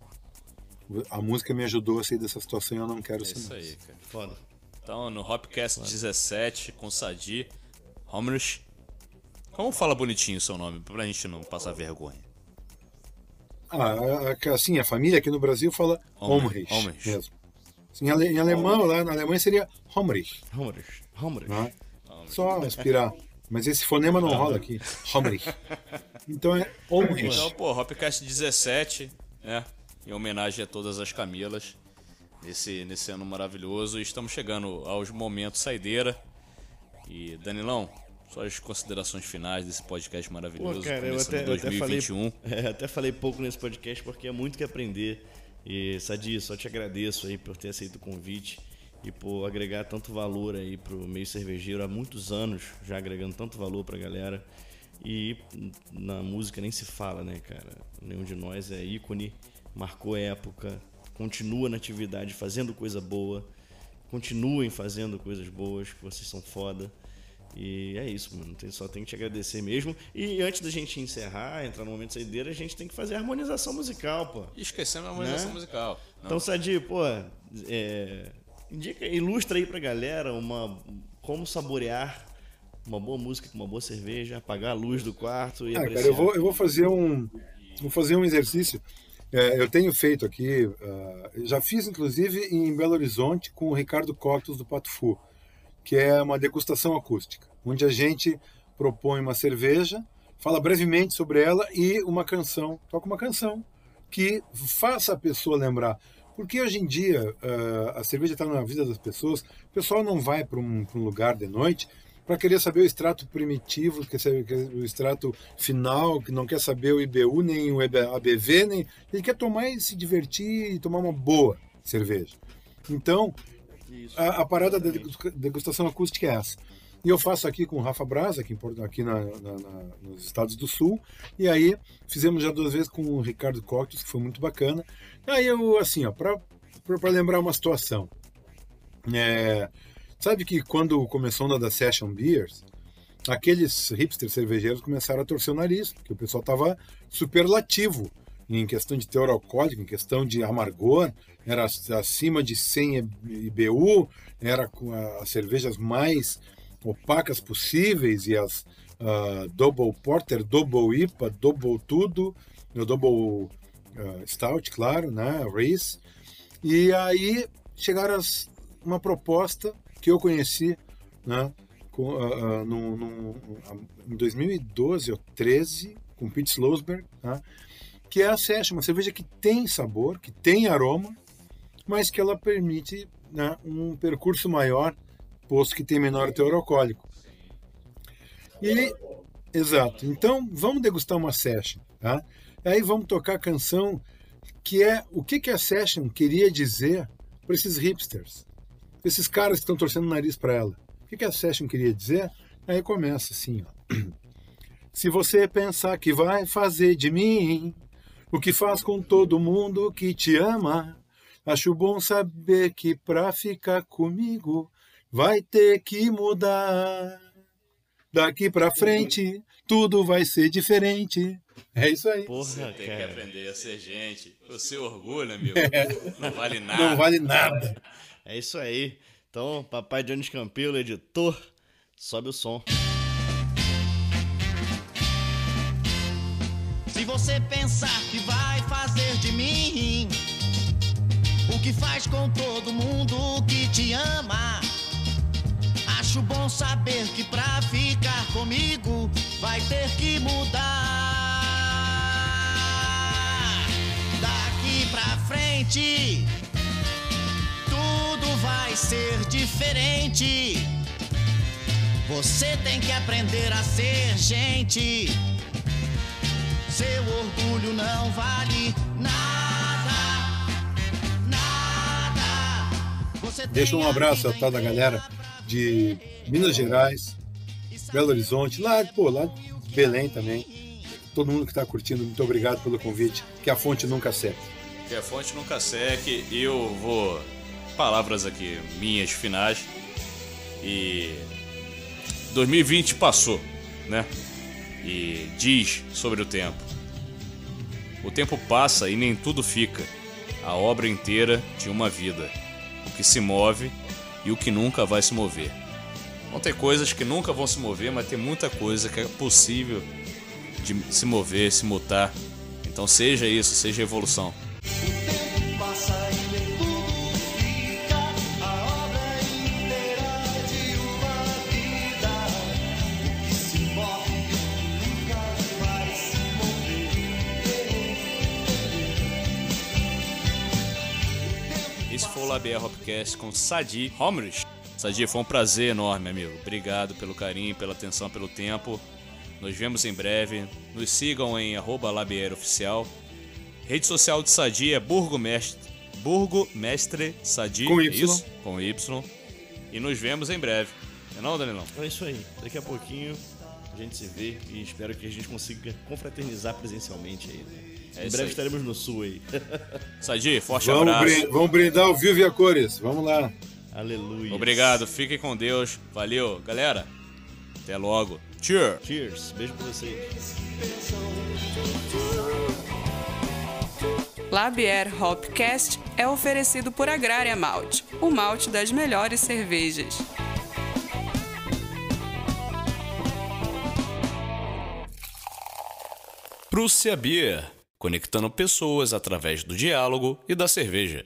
A música me ajudou a sair dessa situação e eu não quero É ser isso mais. aí, cara. Foda. Então, no Hopcast 17, com Sadi, Homrich. Como fala bonitinho o seu nome, pra gente não passar vergonha? Ah, a- a- assim, a família aqui no Brasil fala Homrich, Homrich Homrich. mesmo. Em, ale- em alemão, lá na Alemanha seria Homrich. Homrich. Homrich. né? Só aspirar. Mas esse fonema não rola aqui. Homrich. Então é Homrich. Então, pô, Hopcast 17, né? Em homenagem a todas as Camilas. Nesse, nesse ano maravilhoso. E estamos chegando aos momentos saideira. E, Danilão, suas considerações finais desse podcast Pô, maravilhoso. cara, eu até, em eu até falei, 2021. é, até falei pouco nesse podcast porque é muito que aprender. E, Sadi, só te agradeço aí por ter aceito o convite e por agregar tanto valor aí pro meio cervejeiro há muitos anos, já agregando tanto valor pra galera. E na música nem se fala, né, cara? Nenhum de nós é ícone, marcou época, continua na atividade fazendo coisa boa. Continuem fazendo coisas boas, que vocês são foda. E é isso, mano. Tem- Só tenho que te agradecer mesmo. E antes da gente encerrar, entrar no momento de saideira, a gente tem que fazer a harmonização musical, pô. Esquecendo a harmonização Né? musical. Não, Então, Sadi, pô, é, indica, ilustra aí pra galera uma, como saborear uma boa música com uma boa cerveja, apagar a luz do quarto e Ah, apreciar. cara, eu vou, eu vou fazer um vou fazer um exercício. É, eu tenho feito aqui, ah, já fiz inclusive em Belo Horizonte com o Ricardo Coctos do Pato Fu, que é uma degustação acústica, onde a gente propõe uma cerveja, fala brevemente sobre ela e uma canção, toca uma canção que faça a pessoa lembrar. Porque hoje em dia ah, a cerveja está na vida das pessoas, o pessoal não vai para um, um lugar de noite para querer saber o extrato primitivo, quer saber o extrato final, que não quer saber o IBU, nem o ABV, nem. Ele quer tomar e se divertir e tomar uma boa cerveja. Então, a, a parada da degu- degustação acústica é essa. E eu faço aqui com o Rafa Braz, aqui, em aqui na- na- na- nos Estados do Sul. E aí fizemos já duas vezes com o Ricardo Coctos, que foi muito bacana. Aí eu, assim, ó, para lembrar uma situação. É, sabe que quando começou a da Session Beers, aqueles hipsters cervejeiros começaram a torcer o nariz, porque o pessoal estava superlativo em questão de teor alcoólico, em questão de amargor, era acima de 100 IBU, era com as cervejas mais opacas possíveis e as ah, Double Porter, Double IPA, Double tudo, Double ah, Stout, claro, né, Race. E aí chegaram as, uma proposta que eu conheci, né, com, ah, ah, no, no- em 2012 ou 13, com Pete Slosberg, tá? que é a Session, uma cerveja que tem sabor, que tem aroma, mas que ela permite né, um percurso maior, posto que tem menor teor alcoólico. E, exato. Então, vamos degustar uma Session. Tá? Aí vamos tocar a canção que é o que, que a Session queria dizer para esses hipsters, esses caras que estão torcendo o nariz para ela. O que, que a Session queria dizer? Aí começa assim, ó. Se você pensar que vai fazer de mim o que faz com todo mundo que te ama, acho bom saber que pra ficar comigo vai ter que mudar. Daqui pra frente tudo vai ser diferente. É isso aí. Porra, Tem que cara. aprender a ser gente. O seu orgulho, amigo, não vale nada. Não vale nada. É isso aí. Então, papai Jones Campelo, editor, sobe o som. Se você pensar que vai fazer de mim o que faz com todo mundo que te ama, acho bom saber que pra ficar comigo vai ter que mudar. Daqui pra frente, tudo vai ser diferente. Você tem que aprender a ser gente. Seu orgulho não vale nada, nada. Você Deixa um a abraço a vida tal da galera de Minas Gerais, Belo Horizonte, lá, pô, lá Belém também. Todo mundo que está curtindo, muito obrigado pelo convite. Que a fonte nunca seque. Que a fonte nunca seque. Eu vou. Palavras aqui minhas finais. E. 2020 passou, né? E diz sobre o tempo. O tempo passa e nem tudo fica. A obra inteira de uma vida. O que se move e o que nunca vai se mover. Vão ter coisas que nunca vão se mover, mas tem muita coisa que é possível de se mover, se mutar. Então seja isso, seja evolução. passa e nem Labier Hopcast com Sadi Homrich. Sadi, foi um prazer enorme, amigo. Obrigado pelo carinho, pela atenção, pelo tempo. Nos vemos em breve. Nos sigam em arroba Labier Oficial. Rede social de Sadi é Burgomestre, Burgomestre Sadi. Com é Y. Isso? Com Y. E nos vemos em breve. Não é não, Danilão? É isso aí. Daqui a pouquinho a gente se vê e espero que a gente consiga confraternizar presencialmente aí. né? É em breve aí. estaremos no sul aí. Sadi, forte Vamos, abraço. brin- vamos brindar ao vivo e a cores. Vamos lá. Aleluia. Obrigado, fiquem com Deus. Valeu, galera. Até logo. Cheers! Cheers. Beijo pra vocês. Labier Hopcast é oferecido por Agrária Malte, o malte das melhores cervejas. Prússia Beer, conectando pessoas através do diálogo e da cerveja.